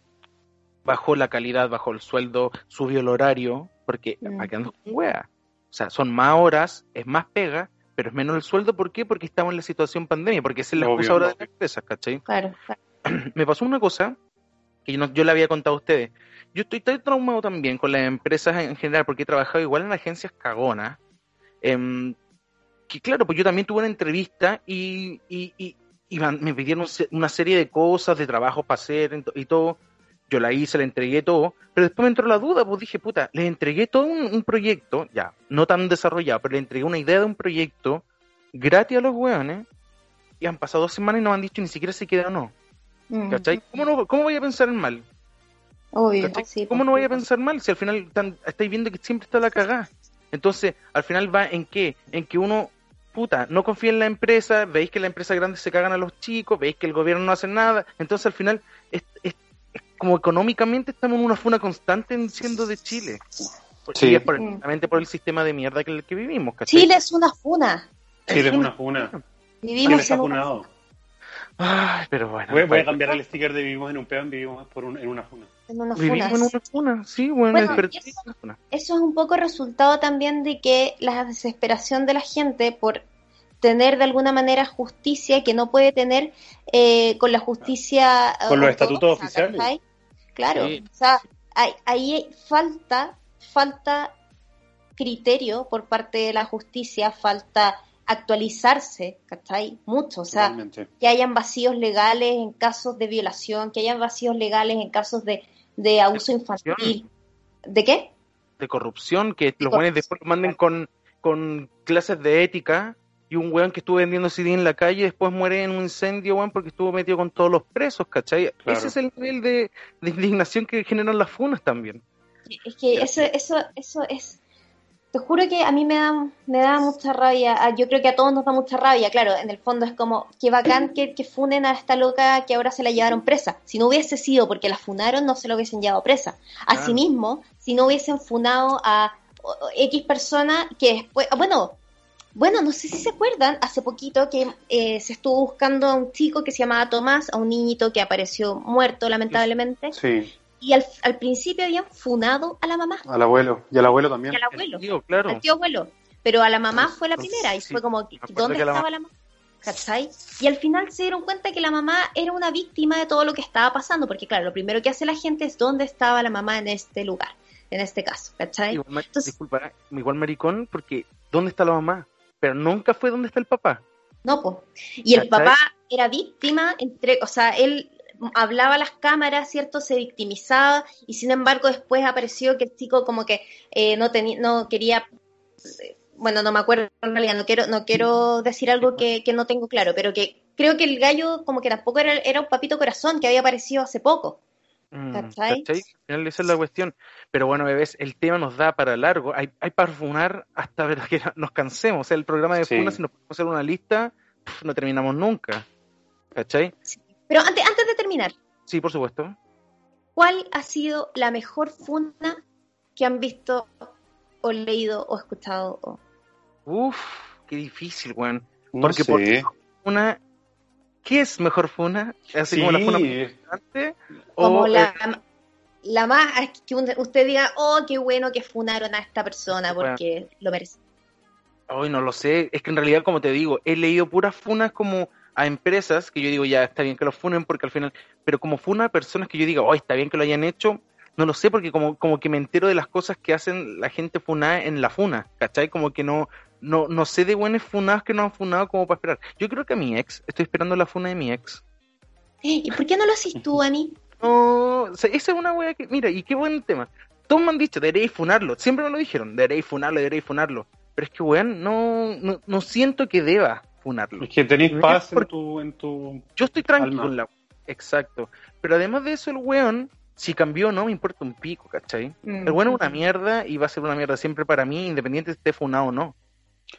C: bajó la calidad, bajó el sueldo, subió el horario, porque
D: Mm.
C: para quedando con wea. O sea, son más horas, es más pega, pero es menos el sueldo, ¿por qué? Porque estamos en la situación pandemia, porque esa es la
B: Obvio,
C: excusa ahora de las empresas, ¿cachai?
D: Claro, claro.
C: me pasó una cosa que yo, no- yo le había contado a ustedes. Yo estoy, estoy traumado también con las empresas en general, porque he trabajado igual en agencias cagonas. em, que claro, pues yo también tuve una entrevista y, y, y- y me pidieron una serie de cosas, de trabajos para hacer y todo. Yo la hice, le entregué todo, pero después me entró la duda, pues dije, puta, les entregué todo un, un proyecto, ya, no tan desarrollado, pero le entregué una idea de un proyecto gratis a los weones y han pasado dos semanas y no me han dicho ni siquiera si queda o no.
D: Mm,
C: ¿Cachai? ¿Cómo, no, ¿Cómo voy a pensar en mal?
D: Obvio,
C: ¿Cómo
D: pues.
C: no voy a pensar mal si al final tan- estáis viendo que siempre está la cagada? Entonces, al final va en qué? En que uno, puta, no confía en la empresa, veis que la empresa grande se cagan a los chicos, veis que el gobierno no hace nada, entonces al final es- es como económicamente estamos en una funa constante en siendo de Chile.
B: Sí.
C: Y es por,
D: Mm.
C: precisamente por el sistema de mierda que, que vivimos, ¿cachai?
D: Chile es una funa.
B: Chile es una funa. Chile
D: Vivimos
B: está
D: en una
B: funado.
C: Ay, pero bueno.
B: Voy, voy a
C: bueno.
B: cambiar el sticker de vivimos en un peón, vivimos por un- en una funa.
D: En una
C: Vivimos
D: funa.
C: en una funa, sí, bueno,
D: Bueno, y eso-. Eso es un poco resultado también de que la desesperación de la gente por tener de alguna manera justicia que no puede tener eh, con la justicia
B: Con los estatutos oficiales.
D: Claro,
C: Sí.
D: o sea, hay- ahí falta, falta criterio por parte de la justicia, falta actualizarse, ¿cachai? Mucho, o sea,
B: Totalmente.
D: que hayan vacíos legales en casos de violación, que hayan vacíos legales en casos de, de abuso infantil. ¿De qué?
C: de corrupción, que los
D: corrupción.
C: buenos después manden con, con clases de ética y un weón que estuvo vendiendo CD en la calle después muere en un incendio, weón, porque estuvo metido con todos los presos, ¿cachai?
B: Claro.
C: Ese es el nivel de, de indignación que generan las funas también.
D: Es que eso, eso, eso es. Te juro que a mí me da, me da mucha rabia. Yo creo que a todos nos da mucha rabia. Claro, en el fondo es como, qué bacán que, que funen a esta loca que ahora se la llevaron presa. Si no hubiese sido porque la funaron, no se lo hubiesen llevado presa. Asimismo, si no hubiesen funado a X persona que después. ah, Bueno, bueno, no sé si se acuerdan, hace poquito que eh, se estuvo buscando a un chico que se llamaba Tomás, a un niñito que apareció muerto, lamentablemente.
B: Sí,
D: Y al, al principio habían funado a la mamá
B: al abuelo. Y al abuelo también.
D: y al abuelo,
C: Tío, claro.
D: al tío abuelo. Pero a la mamá fue la primera y
C: sí,
D: fue como, ¿dónde
C: la
D: estaba la mamá? ¿Cachai? Y al final se dieron cuenta que la mamá era una víctima de todo lo que estaba pasando, porque claro, lo primero que hace la gente es dónde estaba la mamá en este lugar, en este caso, ¿cachai?
C: Igual, ma-
D: Entonces-
C: disculpa, igual maricón, porque ¿dónde está la mamá? Pero nunca fue dónde está el papá.
D: No, pues. Y el papá era víctima, entre, o sea, él hablaba a las cámaras, ¿cierto? Se victimizaba y sin embargo después apareció que el chico como que eh, no tenía, no quería, bueno, no me acuerdo en realidad, no quiero, no quiero decir algo que, que no tengo claro, pero que creo que el gallo como que tampoco era, era un papito corazón que había aparecido hace poco.
C: Mm,
D: ¿Cachai?
C: Al final esa es la cuestión. Pero bueno, bebés, el tema nos da para largo. Hay, hay para funar hasta ver que nos cansemos. O sea, el programa de
B: Sí.
C: funas, si nos podemos hacer una lista, no terminamos nunca. ¿Cachai?
D: Pero antes, antes de terminar,
C: Sí, por supuesto.
D: ¿cuál ha sido la mejor funa que han visto o leído o escuchado? o-
C: Uf, qué difícil, weón.
B: No
C: Porque por una. ¿Qué es mejor funa? ¿Así
B: Sí,
C: como la funa importante?
D: como
C: o,
D: la,
C: eh,
D: la más que usted diga, oh, qué bueno que funaron a esta persona
C: Bueno.
D: porque lo merece.
C: Hoy no lo sé, es que en realidad, como te digo, he leído puras funas como a empresas que yo digo, ya está bien que los funen porque al final, pero como funa a personas que yo diga, oh, está bien que lo hayan hecho, no lo sé porque como, como que me entero de las cosas que hacen la gente funada en la funa, ¿cachai? Como que no, no, no sé de buenos funados que no han funado como para esperar. Yo creo que a mi ex, estoy esperando la funa de mi ex.
D: ¿Y por qué no lo haces tú, Ani?
C: No, o sea, esa es una wea que, mira, y qué buen tema. Todos me han dicho, deberéis funarlo, siempre me lo dijeron, deberéis funarlo, deberéis funarlo. Pero es que, weón, no, no, no siento que deba funarlo.
B: Es que tenéis paz en tu, en tu...
C: Yo estoy tranquilo
B: Alma.
C: con la Exacto. Pero además de eso, el weón, si cambió o no, me importa un pico, ¿cachai? El weón es una mierda y va a ser una mierda siempre para mí, independiente de esté funado o no.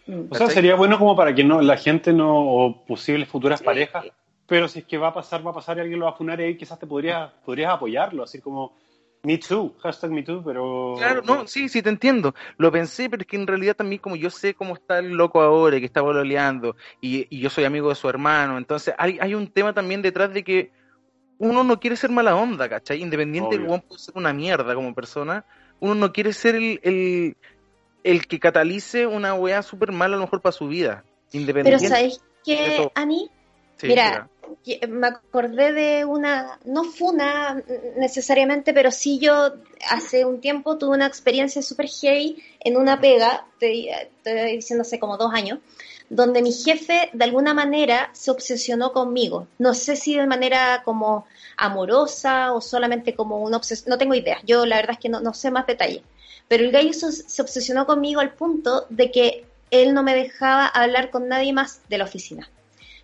D: Mm.
B: O sea, sería bueno como para que no la gente no, o posibles futuras parejas, pero si es que va a pasar, va a pasar y alguien lo va a funar ahí, quizás te podrías, podrías apoyarlo, así como Me Too, hashtag Me Too, pero...
C: Claro, no, sí, sí, te entiendo. Lo pensé, pero es que en realidad también como yo sé cómo está el loco ahora y que está bololeando y, y yo soy amigo de su hermano, entonces hay, hay un tema también detrás de que uno no quiere ser mala onda, ¿cachai? Independiente
B: Obvio.
C: weón puede ser una mierda como persona, uno no quiere ser el, el, el que catalice una weá súper mala a lo mejor para su vida.
D: Pero
C: Independiente.
D: ¿sabéis
C: de
D: qué. Ani?
C: Sí,
D: Mira, me acordé de una, no funa mm, necesariamente, pero sí yo hace un tiempo tuve una experiencia súper heavy en una pega, te estoy diciendo hace como dos años, donde mi jefe de alguna manera se obsesionó conmigo. No sé si de manera como amorosa o solamente como una obsesión, no tengo idea, yo la verdad es que no, no sé más detalles. Pero el gallo se, se obsesionó conmigo al punto de que él no me dejaba hablar con nadie más de la oficina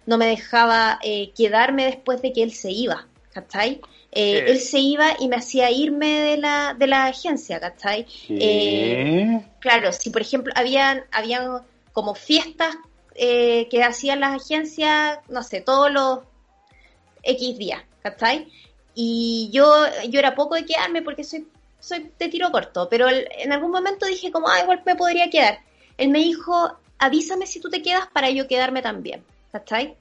D: no me dejaba eh, quedarme después de que él se iba, ¿cachai? Eh. Él se iba y me hacía irme de la, de la agencia, ¿cachai?
B: ¿Qué?
D: Claro, si por ejemplo habían, habían como fiestas eh, que hacían las agencias, no sé, todos los X días, ¿cachai? Y yo, yo era poco de quedarme porque soy, soy de tiro corto, pero en algún momento dije como, ah, igual me podría quedar. Él me dijo, avísame si tú te quedas para yo quedarme también, ¿cachai?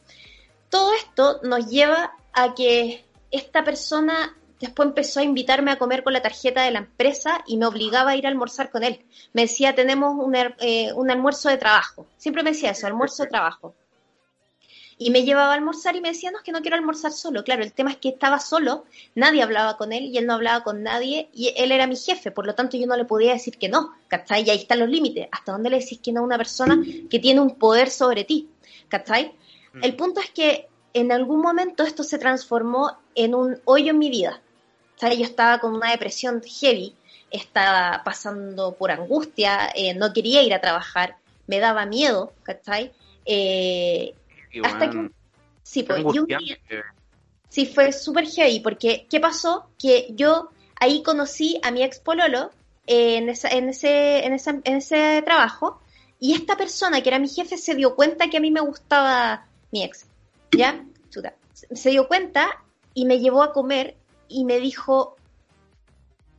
D: todo esto nos lleva a que esta persona después empezó a invitarme a comer con la tarjeta de la empresa y me obligaba a ir a almorzar con él. Me decía, tenemos un, eh, un almuerzo de trabajo. Siempre me decía eso, almuerzo de trabajo. Y me llevaba a almorzar y me decía, no, es que no quiero almorzar solo. Claro, el tema es que estaba solo, nadie hablaba con él y él no hablaba con nadie y él era mi jefe, por lo tanto yo no le podía decir que no, ¿cachai? Y ahí están los límites. ¿Hasta dónde le decís que no a una persona que tiene un poder sobre ti? ¿cachai? El mm. punto es que en algún momento esto se transformó en un hoyo en mi vida. ¿sabes? Yo estaba con una depresión heavy, estaba pasando por angustia, eh, no quería ir a trabajar, me daba miedo, ¿cachai? Eh, hasta que... Sí, pues, sí, fue súper heavy, porque ¿qué pasó? Que yo ahí conocí a mi ex pololo en, esa, en, ese, en, esa, en ese trabajo, y esta persona que era mi jefe se dio cuenta que a mí me gustaba mi ex, ¿ya? Se dio cuenta y me llevó a comer y me dijo,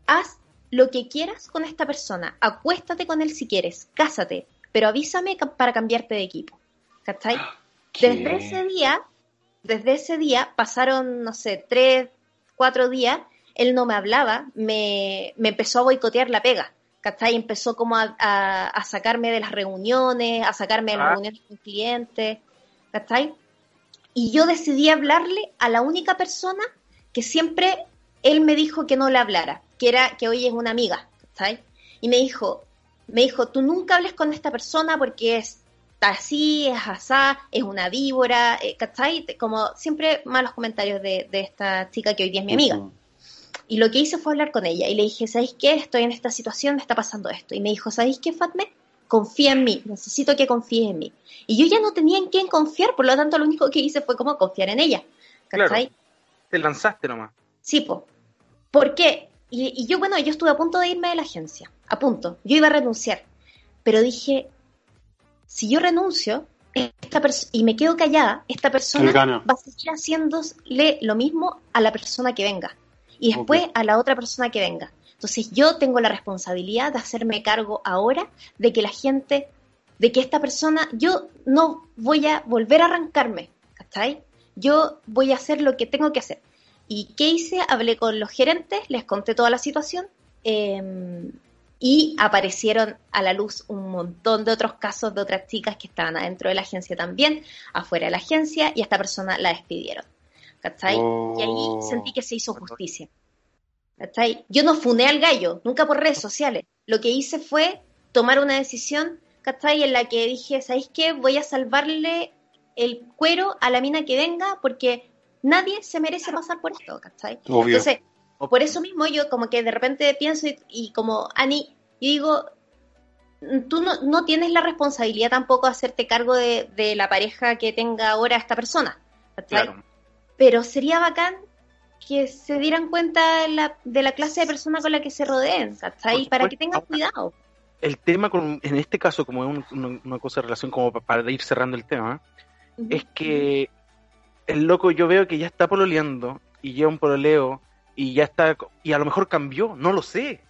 D: haz lo que quieras con esta persona, acuéstate con él si quieres, cásate, pero avísame para cambiarte de equipo. ¿Cachai? Desde ese día, desde ese día pasaron, no sé, tres, cuatro días, él no me hablaba, me, me empezó a boicotear la pega. ¿Cachai? Empezó como a, sacarme de las reuniones, a sacarme de las ah. reuniones con clientes, ¿cachai? Y yo decidí hablarle a la única persona que siempre él me dijo que no le hablara, que era que hoy es una amiga, ¿sabes? Y me dijo, me dijo, tú nunca hables con esta persona porque es así, es asá, es una víbora, eh, ¿cachai? Como siempre malos comentarios de, esta chica que hoy día es mi amiga. Y lo que hice fue hablar con ella y le dije, ¿sabéis qué? Estoy en esta situación, me está pasando esto. Y me dijo, ¿sabéis qué, Fatme? Confía en mí, necesito que confíes en mí. Y yo ya no tenía en quién confiar, por lo tanto lo único que hice fue como confiar en ella. ¿Cachai?
C: Te lanzaste nomás.
D: Sí, po. ¿Por qué? Y, yo, bueno, yo estuve a punto de irme de la agencia, a punto. Yo iba a renunciar. Pero dije, si yo renuncio esta y me quedo callada, esta persona va a seguir haciéndole lo mismo a la persona que venga. Y después a la otra persona que venga. Entonces yo tengo la responsabilidad de hacerme cargo ahora de que la gente, de que esta persona, yo no voy a volver a arrancarme, ¿cachai? yo voy a hacer lo que tengo que hacer. ¿Y qué hice? Hablé con los gerentes, les conté toda la situación em, y aparecieron a la luz un montón de otros casos de otras chicas que estaban adentro de la agencia también, afuera de la agencia y a esta persona la despidieron. ¿Cachai? Y ahí oh. sentí que se hizo justicia. ¿Cachai? Yo no funé al gallo, nunca por redes sociales. Lo que hice fue tomar una decisión, ¿cachai? En la que dije, ¿sabéis qué? Voy a salvarle el cuero a la mina que venga porque nadie se merece pasar por esto, ¿cachai? Entonces, por eso mismo yo como que de repente pienso y, como, Ani, yo digo, tú no, no, tienes la responsabilidad tampoco de hacerte cargo de, la pareja que tenga ahora esta persona, ¿cachai? Pero sería bacán que se dieran cuenta de la, de la clase de persona con la que se rodeen, ¿cachai? Para que tengan cuidado.
C: El tema, con, en este caso, como es una cosa de relación como para ir cerrando el tema, es que el loco yo veo que ya está pololeando y lleva un pololeo y ya está, y a lo mejor cambió, no lo sé.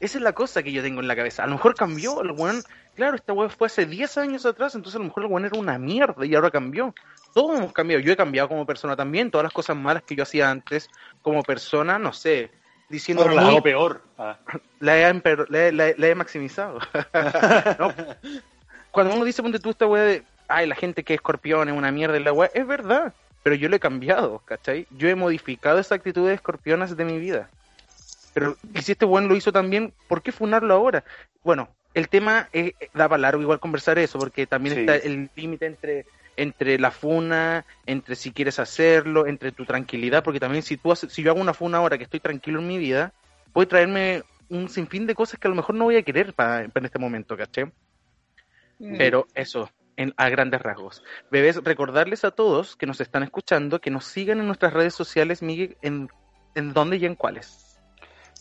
C: Esa es la cosa que yo tengo en la cabeza. A lo mejor cambió, el weón, claro, esta weón fue hace 10 años atrás, entonces a lo mejor el weón era una mierda y ahora cambió. Todos hemos cambiado, yo he cambiado como persona también, todas las cosas malas que yo hacía antes como persona, no sé, diciendo...
B: Pero la hago peor.
C: Ah. La, he, maximizado. Cuando uno dice, ponte tú esta weá de ay, la gente que es escorpión es una mierda en la web, es verdad, pero yo lo he cambiado, ¿cachai? Yo he modificado esa actitud de escorpionas de mi vida. Pero y si este buen lo hizo también, ¿por qué funarlo ahora? Bueno, el tema es, da para largo igual conversar eso, porque también está el límite entre entre la funa, entre si quieres hacerlo, entre tu tranquilidad, porque también si tú si yo hago una funa ahora que estoy tranquilo en mi vida, puede traerme un sinfín de cosas que a lo mejor no voy a querer para, en este momento, ¿cachai? Mm. Pero eso, a grandes rasgos. Bebés, recordarles a todos que nos están escuchando que nos sigan en nuestras redes sociales, Miguel, en, en dónde y en cuáles.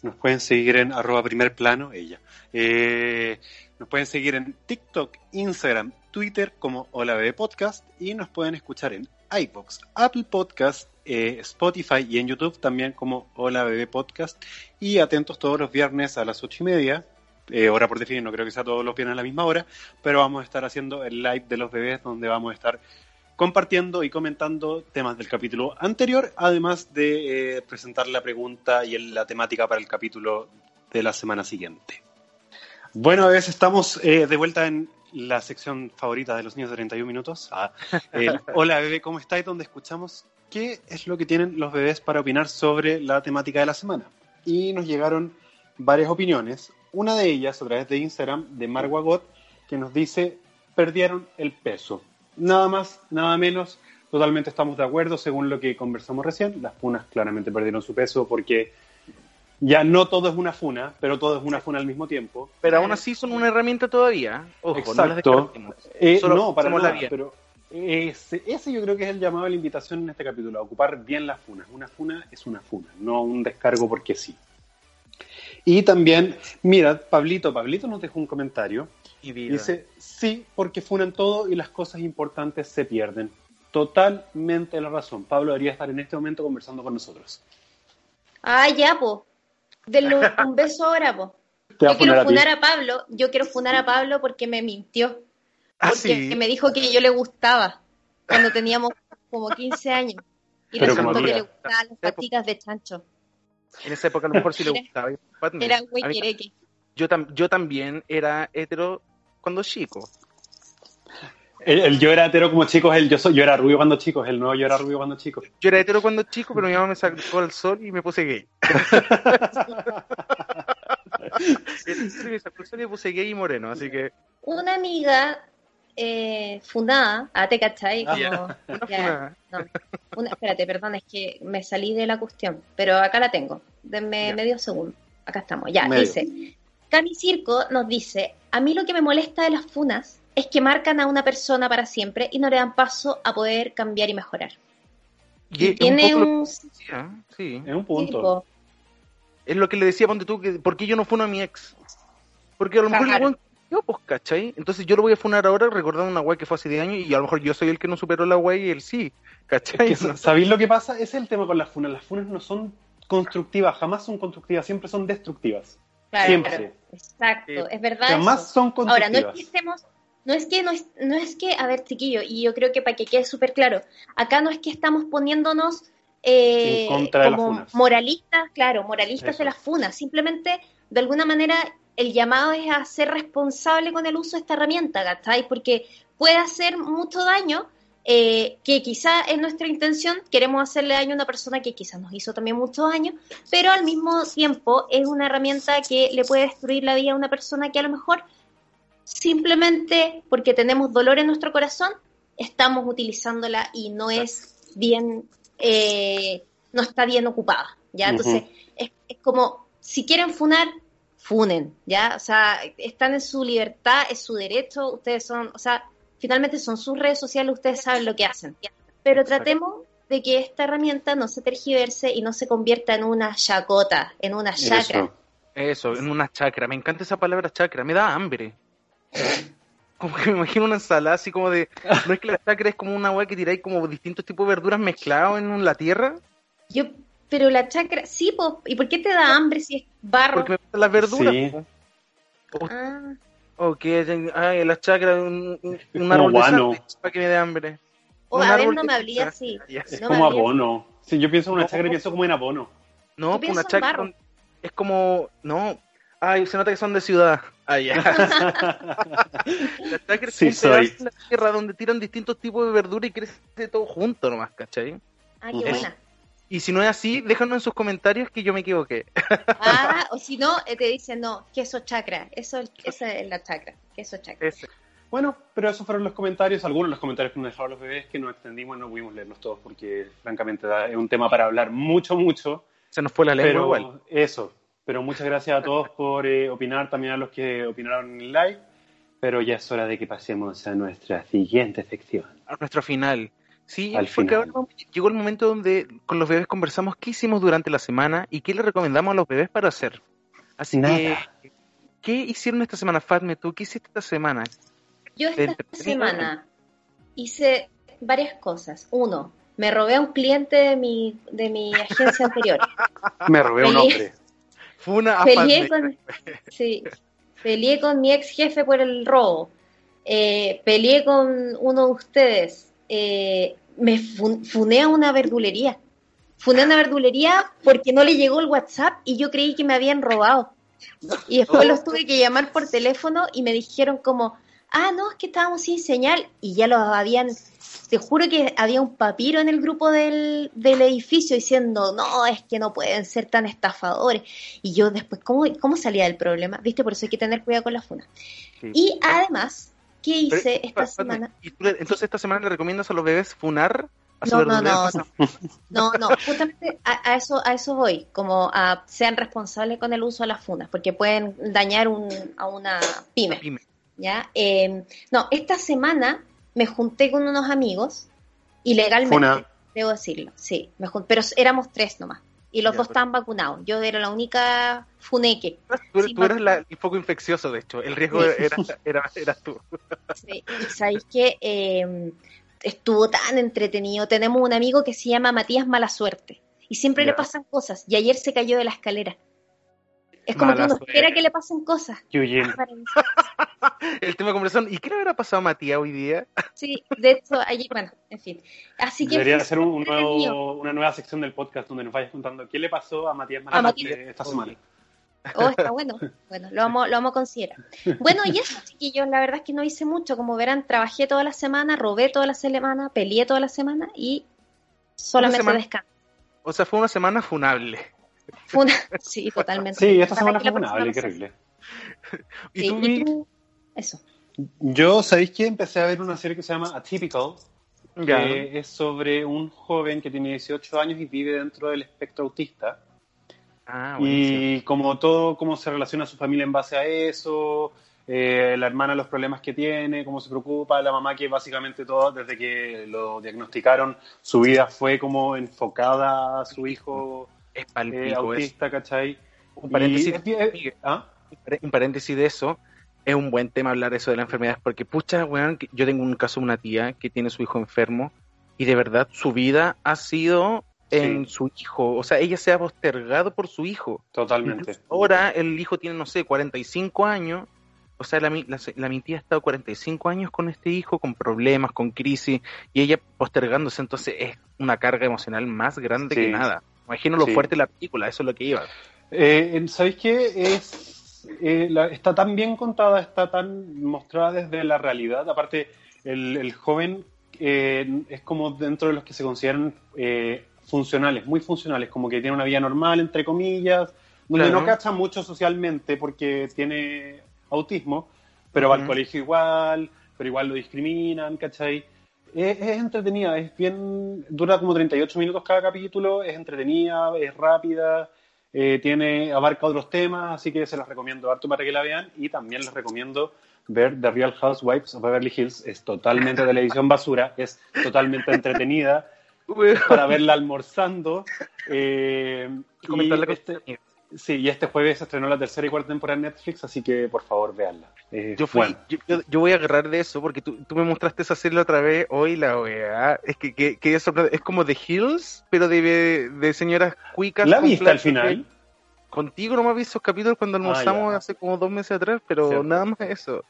B: Nos pueden seguir en arroba primer plano, ella. Eh, nos pueden seguir en TikTok, Instagram, Twitter como Hola Bebé Podcast y nos pueden escuchar en iBox, Apple Podcast, eh, Spotify y en YouTube también como Hola Bebé Podcast. Y atentos todos los viernes a las ocho y media eh, hora por definir, no creo que sea todos los viernes a la misma hora, pero vamos a estar haciendo el live de los bebés donde vamos a estar compartiendo y comentando temas del capítulo anterior, además de eh, presentar la pregunta y el- la temática para el capítulo de la semana siguiente. Bueno, a veces estamos eh, de vuelta en la sección favorita de los niños de 31 minutos. Ah, el Hola bebé, ¿cómo estáis? Donde escuchamos qué es lo que tienen los bebés para opinar sobre la temática de la semana. Y nos llegaron varias opiniones. Una de ellas a través de Instagram de Marguagot que nos dice perdieron el peso. Nada más, nada menos. Totalmente estamos de acuerdo según lo que conversamos recién. Las funas claramente perdieron su peso porque ya no todo es una funa, pero todo es una funa al mismo tiempo.
C: Pero aún así son una herramienta todavía. Ojo, no las.
B: Eh,
C: Solo
B: no, para nada, pero ese, ese yo creo que es el llamado a la invitación en este capítulo, a ocupar bien las funas. Una funa es una funa, no un descargo porque sí. Y también, mira, Pablito, Pablito nos dejó un comentario.
C: Vida.
B: Dice, sí, porque funan todo y las cosas importantes se pierden. Totalmente la razón. Pablo debería estar en este momento conversando con nosotros.
D: Ah, ya, po. Denle un, beso ahora, po. Yo
B: a
D: quiero
B: funar a ti.
D: funar a Pablo. Yo quiero funar a Pablo porque me mintió.
C: Ah,
D: Porque
C: sí.
D: me dijo que yo le gustaba cuando teníamos como 15 años. Y
B: Pero
D: resultó que le gustaban las patitas de chancho.
C: En esa época a lo mejor sí le gustaba.
D: Era
C: A mí-
D: huequereque.
C: yo, tam- yo también era hetero cuando chico.
B: El, el yo era hetero como chico, el yo, soy, yo era rubio cuando chico, el nuevo yo era rubio cuando chico.
C: Yo era hetero cuando chico, pero mi mamá me sacó al sol y me puse gay. Me sacó al sol y me puse gay y moreno, así que
D: Una amiga eh, fundada, ah, te cachai,
B: Ah,
D: como,
C: una
D: ya,
C: funa.
D: no, una- espérate, perdón, es que me salí de la cuestión, pero acá la tengo, denme medio segundo, acá estamos, ya,
B: Medio.
D: dice, Cami Circo nos dice, a mí lo que me molesta de las funas es que marcan a una persona para siempre y no le dan paso a poder cambiar y mejorar.
C: Y es un
D: Tiene un...
C: decía, sí.
B: En un punto.
D: circo.
C: Es lo que le decía, ponte tú, que ¿por qué yo no funo a mi ex? Porque a lo mejor
D: Claro.
C: yo, pues, ¿cachai? Entonces yo lo voy a funar ahora recordando una weá que fue hace 10 años y a lo mejor yo soy el que no superó la weá y él sí, ¿cachai?
B: Que, ¿Sabéis lo que pasa? Ese es el tema con las funas. Las funas no son constructivas, jamás son constructivas, siempre son destructivas.
D: Claro,
B: Siempre.
D: Exacto,
C: Sí.
D: es verdad. Eso.
B: son
D: Ahora, no es que estemos, no es que, no es, no es que, a ver, chiquillo, y yo creo que para que quede súper claro, acá no es que estamos poniéndonos eh, como moralistas, claro, moralistas
B: Eso.
D: de las funas, simplemente, de alguna manera, el llamado es a ser responsable con el uso de esta herramienta, ¿cachai? Porque puede hacer mucho daño, eh, que quizá es nuestra intención, queremos hacerle daño a una persona que quizás nos hizo también mucho daño, pero al mismo tiempo es una herramienta que le puede destruir la vida a una persona que a lo mejor simplemente porque tenemos dolor en nuestro corazón, estamos utilizándola y no es bien, eh, no está bien ocupada, ¿ya? Entonces, es, es como, si quieren funar, funen, ¿ya? O sea, están en su libertad, es su derecho, ustedes son, o sea, finalmente son sus redes sociales, ustedes saben lo que hacen. Pero tratemos de que esta herramienta no se tergiverse y no se convierta en una chacota, en una chacra.
B: Eso.
C: Eso, en una chacra. Me encanta esa palabra chacra, me da hambre. Como que me imagino una ensalada así como de... ¿No es que la chacra es como una weá que tiráis como distintos tipos de verduras mezclados en la tierra?
D: Yo, pero la chacra, sí, po, ¿y por qué te da hambre si es barro?
C: Porque me gustan las verduras.
B: Sí.
C: po.
D: Ah,
C: O que, ay, la chacra, un, un, un de sándwich para que me dé hambre.
D: o
C: Un
D: a ver, no me hablé así.
B: Es
D: No
B: como abono. Sí, yo pienso en una
C: No.
B: chacra pienso como en abono.
C: No, pues una
D: pienso en
C: chacra
D: barro.
C: es como, no, ay, se nota que son de ciudad. Ay, ya. la chacra es
B: Sí,
C: un
B: soy.
C: pedazo de la tierra donde tiran distintos tipos de verdura y crece todo junto nomás, ¿cachai?
D: Ah, qué buena.
C: Y si no es así, déjanos en sus comentarios que yo me equivoqué.
D: Ah, o si no, eh, te dicen, no, queso chacra. Eso, esa es la chacra. Queso chacra.
C: Ese.
B: Bueno, pero esos fueron los comentarios, algunos de los comentarios que nos dejaron los bebés, que nos extendimos y no pudimos leerlos todos porque francamente es un tema para hablar mucho, mucho.
C: Se nos fue la lengua
B: Pero
C: igual.
B: eso, pero muchas gracias a todos por eh, opinar, también a los que opinaron en el live, pero ya es hora de que pasemos a nuestra siguiente sección.
C: A nuestro final. Sí,
B: Al
C: porque
B: final.
C: ahora llegó el momento donde con los bebés conversamos qué hicimos durante la semana y qué le recomendamos a los bebés para hacer. Así
B: Nada.
C: que, ¿qué hicieron esta semana, Fatme? ¿Tú qué hiciste esta semana?
D: Yo esta semana hice varias cosas. Uno, me robé a un cliente de mi, de mi agencia anterior.
B: Me robé un
D: Feliz.
B: hombre.
C: Fue una
D: Peleé con, sí, peleé con mi ex jefe por el robo. Eh, peleé con uno de ustedes eh, me fun- funé a una verdulería. Funé a una verdulería porque no le llegó el WhatsApp y yo creí que me habían robado. Y después los tuve que llamar por teléfono y me dijeron como, ah, no, es que estábamos sin señal y ya los habían, te juro que había un papiro en el grupo del, del edificio diciendo, no, es que no pueden ser tan estafadores. Y yo después, ¿cómo, cómo salía del problema? ¿Viste? Por eso hay que tener cuidado con la funa.
C: Sí.
D: Y además, ¿qué
C: Pero,
D: hice esta semana?
C: ¿y tú le- entonces esta semana le recomiendas a los bebés funar
D: No, no, no, no, no, justamente a, a eso, a eso voy, como a sean responsables con el uso de las funas, porque pueden dañar un, a una pyme.
C: Pyme.
D: ¿ya? Eh, no, esta semana me junté con unos amigos, ilegalmente,
B: Funa.
D: debo decirlo, sí, me jun- pero éramos tres nomás, y los
C: Ya,
D: dos
C: pero-
D: estaban vacunados, yo era la única funeque.
C: Tú, tú eras la- el foco infeccioso, de hecho. El riesgo
D: Sí.
C: era, era, eras tú.
D: Sí, y sabéis que eh, estuvo tan entretenido. Tenemos un amigo que se llama Matías Mala Suerte y siempre
C: Ya.
D: le pasan cosas. Y ayer se cayó de la escalera. Es como
C: Mala
D: que uno
C: suerte.
D: espera que le pasen cosas.
B: Eugene.
C: El tema de conversación. ¿Y qué le habrá pasado a Matías hoy día?
D: Sí, de hecho, ayer, bueno, en fin. Así que
B: Debería ser un, nuevo, una nueva sección del podcast donde nos vayas contando qué le pasó a Matías
D: Matías.
B: esta semana.
D: Oh, está bueno. Bueno, lo vamos, lo vamos a considerar. Bueno, y eso, chiquillos, la verdad es que no hice mucho. Como verán, trabajé toda la semana, robé toda la semana, peleé toda la semana y solamente
C: semana.
D: descanso.
C: O sea, fue una semana funable.
D: Fue una... Sí, totalmente.
B: Sí, esta semana fue funable, qué horrible.
C: ¿Y
D: Sí,
C: tú,
D: y tú- Eso.
B: Yo, ¿sabéis que Empecé a ver una serie que se llama Atypical, que es sobre un joven que tiene 18 años y vive dentro del espectro autista.
C: Ah,
B: y como todo, cómo se relaciona su familia en base a eso, eh, la hermana los problemas que tiene, cómo se preocupa, la mamá que básicamente todo, desde que lo diagnosticaron, su vida fue como enfocada a su hijo
C: Es
B: eh,
C: palpico eso.
B: autista, ¿cachai?
C: Un paréntesis,
B: Y
C: Miguel,
B: ¿Ah?
C: un paréntesis de eso. Es un buen tema hablar eso de la enfermedad, porque pucha, weón, yo tengo un caso de una tía que tiene su hijo enfermo y de verdad su vida ha sido en
B: Sí.
C: su hijo. O sea, ella se ha postergado por su hijo.
B: Totalmente.
C: Incluso Ahora el hijo tiene, no sé, 45 años. O sea, la, mi- la, la mi tía ha estado 45 años con este hijo, con problemas, con crisis, y ella postergándose. Entonces es una carga emocional más grande
B: Sí.
C: que nada. Imagino lo
B: Sí.
C: fuerte de la película, eso es lo que iba.
B: Eh, ¿Sabéis qué? Es, eh, la- está tan bien contada, está tan mostrada desde la realidad. Aparte, el, el joven eh, es como dentro de los que se consideran funcionales, muy funcionales, como que tiene una vida normal, entre comillas, donde
C: Claro.
B: no cacha mucho socialmente porque tiene autismo, pero va al colegio igual, pero igual lo discriminan, ¿cachai? Es, es entretenida, es bien, dura como 38 minutos cada capítulo, es entretenida, es rápida, eh, tiene, abarca otros temas, así que se las recomiendo harto para que la vean y también les recomiendo ver The Real Housewives of Beverly Hills, es totalmente televisión basura, es totalmente entretenida para verla almorzando. eh,
C: Y
B: este-. Sí, y este jueves se estrenó la tercera y cuarta temporada en Netflix, así que por favor véanla. Eh,
C: Yo, fui,
B: bueno.
C: yo, yo- yo voy a agarrar de eso porque tú, tú me mostraste esa serie la otra vez. Hoy la weá. Es que, que, que es, es como The Hills, pero de, de señoras cuicas.
B: ¿La viste al final?
C: Contigo no me vi esos capítulos cuando
B: Ah,
C: almorzamos
B: ya.
C: hace como dos meses atrás, pero
B: Cierto.
C: nada más eso.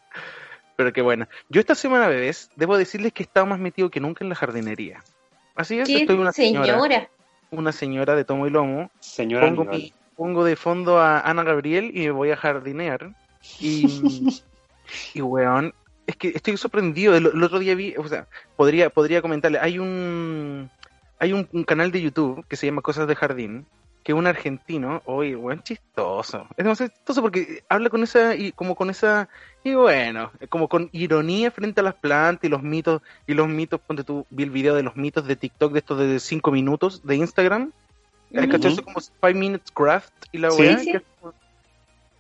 C: Pero qué bueno. Yo esta semana, bebés, debo decirles que he estado más metido que nunca en la jardinería. Así es,
D: ¿Qué
C: estoy una señora,
D: señora?
C: una señora de tomo y lomo.
B: Señora
C: Pongo, mi- pongo de fondo a Ana Gabriel y me voy a jardinear. Y, y weón, es que estoy sorprendido. El, el otro día vi, o sea, podría, podría comentarle, hay un hay un, un canal de YouTube que se llama Cosas de Jardín, que un argentino, oye, weón, chistoso. Es demasiado chistoso porque habla con esa, y como con esa, y bueno, como con ironía frente a las plantas y los mitos, y los mitos, ponte tú, vi el video de los mitos de TikTok de estos de 5 minutos de Instagram. ¿Hay
D: Ujú.
C: cachado eso como 5 Minutes Craft y la
B: Sí,
C: weá?
D: sí.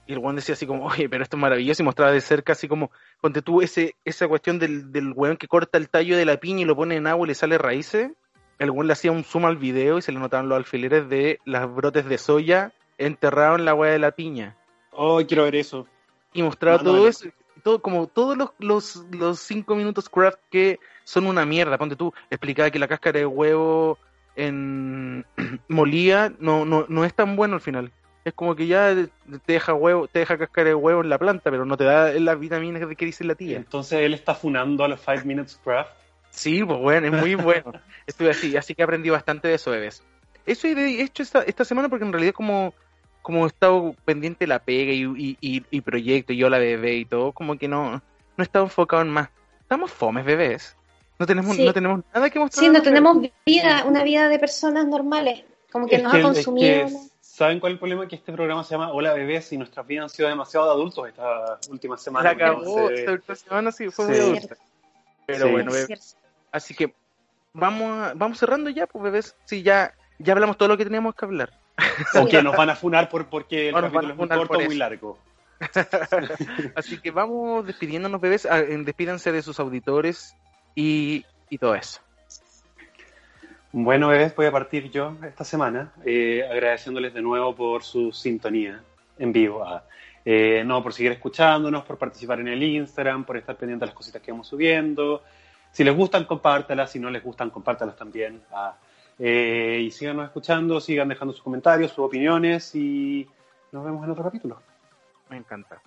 C: Y el weón decía así como, oye, pero esto es maravilloso y mostraba de cerca así como, ponte tú ese, esa cuestión del, del weón que corta el tallo de la piña y lo pone en agua y le sale raíces. El weón le hacía un zoom al video y se le notaban los alfileres de las brotes de soya enterrados en la weá de la piña.
B: Oh, quiero ver eso.
C: Y mostraba todo eso, todo, como todos los, los, los cinco minutos craft que son una mierda. Ponte tú, explicaba que la cáscara de huevo en molía no, no, no es tan bueno al final. Es como que ya te deja huevo, te deja cáscara de huevo en la planta, pero no te da las vitaminas que dice la tía.
B: Entonces él está funando a los Five Minutes Craft.
C: Sí, pues bueno, es muy bueno. Estuve así, así que aprendí bastante de eso, bebés. Eso he hecho esta, esta semana porque en realidad como, como he estado pendiente de la pega y, y, y, y proyecto, y yo la bebé y todo, como que no, no he estado enfocado en más. Estamos fomes, bebés. No tenemos,
D: Sí.
C: no tenemos nada que mostrar.
D: Sí, no tenemos vida, una vida de personas normales. Como que
B: Es
D: nos
B: que-
D: ha
B: es
D: consumido.
B: que, ¿Saben cuál es el problema? Que este programa se llama Hola Bebés y nuestras vidas han sido demasiado de adultos esta última semana.
C: La acabó, esta última semana sí fue
B: Sí.
C: muy adulta. Pero
B: Sí.
C: bueno,
D: Es
C: bebés.
D: cierto.
C: Así que vamos, a- vamos cerrando ya, pues bebés. Sí, ya, ya hablamos todo lo que teníamos que hablar.
B: O que nos van a funar por, porque el
C: O nos van
B: capítulo
C: a
B: es muy corto o muy largo.
C: Así que vamos despidiéndonos, bebés. Ah, Despídanse de sus auditores y, y todo eso.
B: Bueno, bebés, voy a partir yo esta semana eh, agradeciéndoles de nuevo por su sintonía en vivo. Ah, eh, no, por seguir escuchándonos, por participar en el Instagram, por estar pendiente de las cositas que vamos subiendo. Si les gustan, compártalas. Si no les gustan, compártalas también. Ah, eh, y síganos escuchando, sigan dejando sus comentarios, sus opiniones y nos vemos en otro capítulo.
C: Me encanta.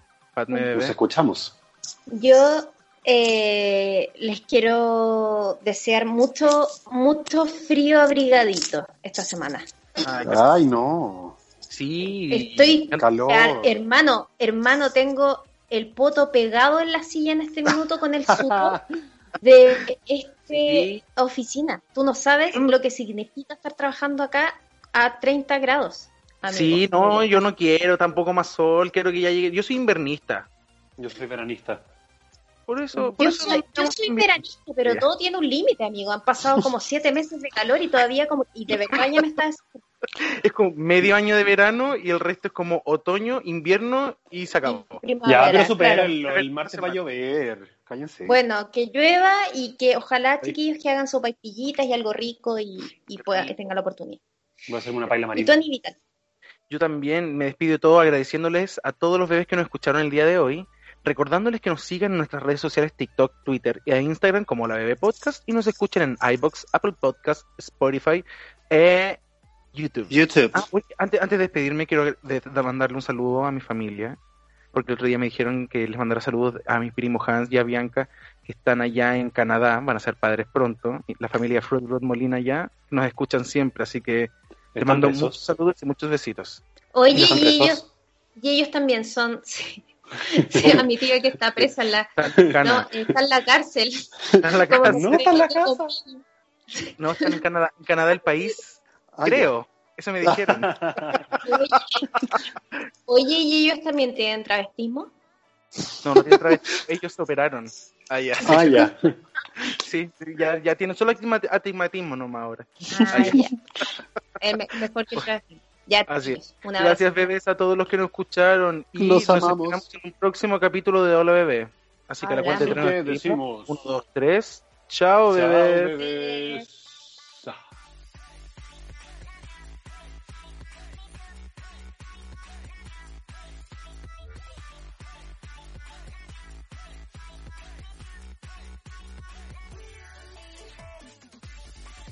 B: Nos escuchamos.
D: Yo eh, les quiero desear mucho, mucho frío abrigadito esta semana.
C: Ay,
B: Ay, no.
C: sí.
D: Estoy-
B: Calor.
D: Ah, hermano, hermano, tengo el poto pegado en la silla en este minuto con el supo de esta
C: Sí.
D: oficina. Tú no sabes lo que significa estar trabajando acá a 30 grados. amigo.
C: Sí, no, yo no quiero tampoco más sol, quiero que ya llegue. Yo soy invernista.
B: Yo soy veranista.
C: Por eso, por
D: Yo
C: eso
D: soy,
C: no
D: yo soy veranista, pero todo tiene un límite, amigo. Han pasado como siete meses de calor y todavía como... Y de verdad ya me estás...
C: Es como medio año de verano y el resto es como otoño, invierno y se acabó.
B: Ya, pero supera
D: claro.
B: el, el martes va a llover. Cállense.
D: Bueno, que llueva y que ojalá chiquillos que hagan sopa y pillitas y algo rico y, y pueda, que tengan la oportunidad.
B: Voy a hacerme una paila
D: Y
B: marina.
D: Tony Vital.
C: Yo también me despido de todo agradeciéndoles a todos los bebés que nos escucharon el día de hoy, recordándoles que nos sigan en nuestras redes sociales TikTok, Twitter e Instagram como la Bebé Podcast y nos escuchen en iBox, Apple Podcast, Spotify e YouTube.
B: YouTube.
C: Ah, oye, antes, antes de despedirme quiero de- de mandarle un saludo a mi familia, porque el otro día me dijeron que les mandara saludos a mis primos Hans y a Bianca, que están allá en Canadá, van a ser padres pronto, la familia Fruit Road Molina ya nos escuchan siempre, así que les
B: Están
C: mando muchos saludos y muchos besitos.
D: Oye,
B: ¿Ya están
D: y ellos, y ellos también son... Sí, a mi tío que está presa en la... No, está en la cárcel.
C: En la.
B: No, está en la casa.
C: No, están en Canadá, en Canadá el país,
B: Ah,
C: creo. Eso me dijeron.
D: Oye, ¿y ellos también tienen travestismo?
C: No, no tienen travesti- ellos se operaron. Ah, ya.
B: Ah, ya.
C: Sí, ya, ya tienen solo astigma- astigmatismo nomás ahora.
D: Ah, ya. Eh, me- mejor que el travestismo. Ya,
C: Así. Gracias, bebés, a todos los que nos escucharon. Y
B: Los
C: nos
B: amamos.
C: en un próximo capítulo de Hola Bebé. Así que a la cuenta de tres. Uno, dos, tres. Chao,
B: Chao,
C: bebés.
B: bebés.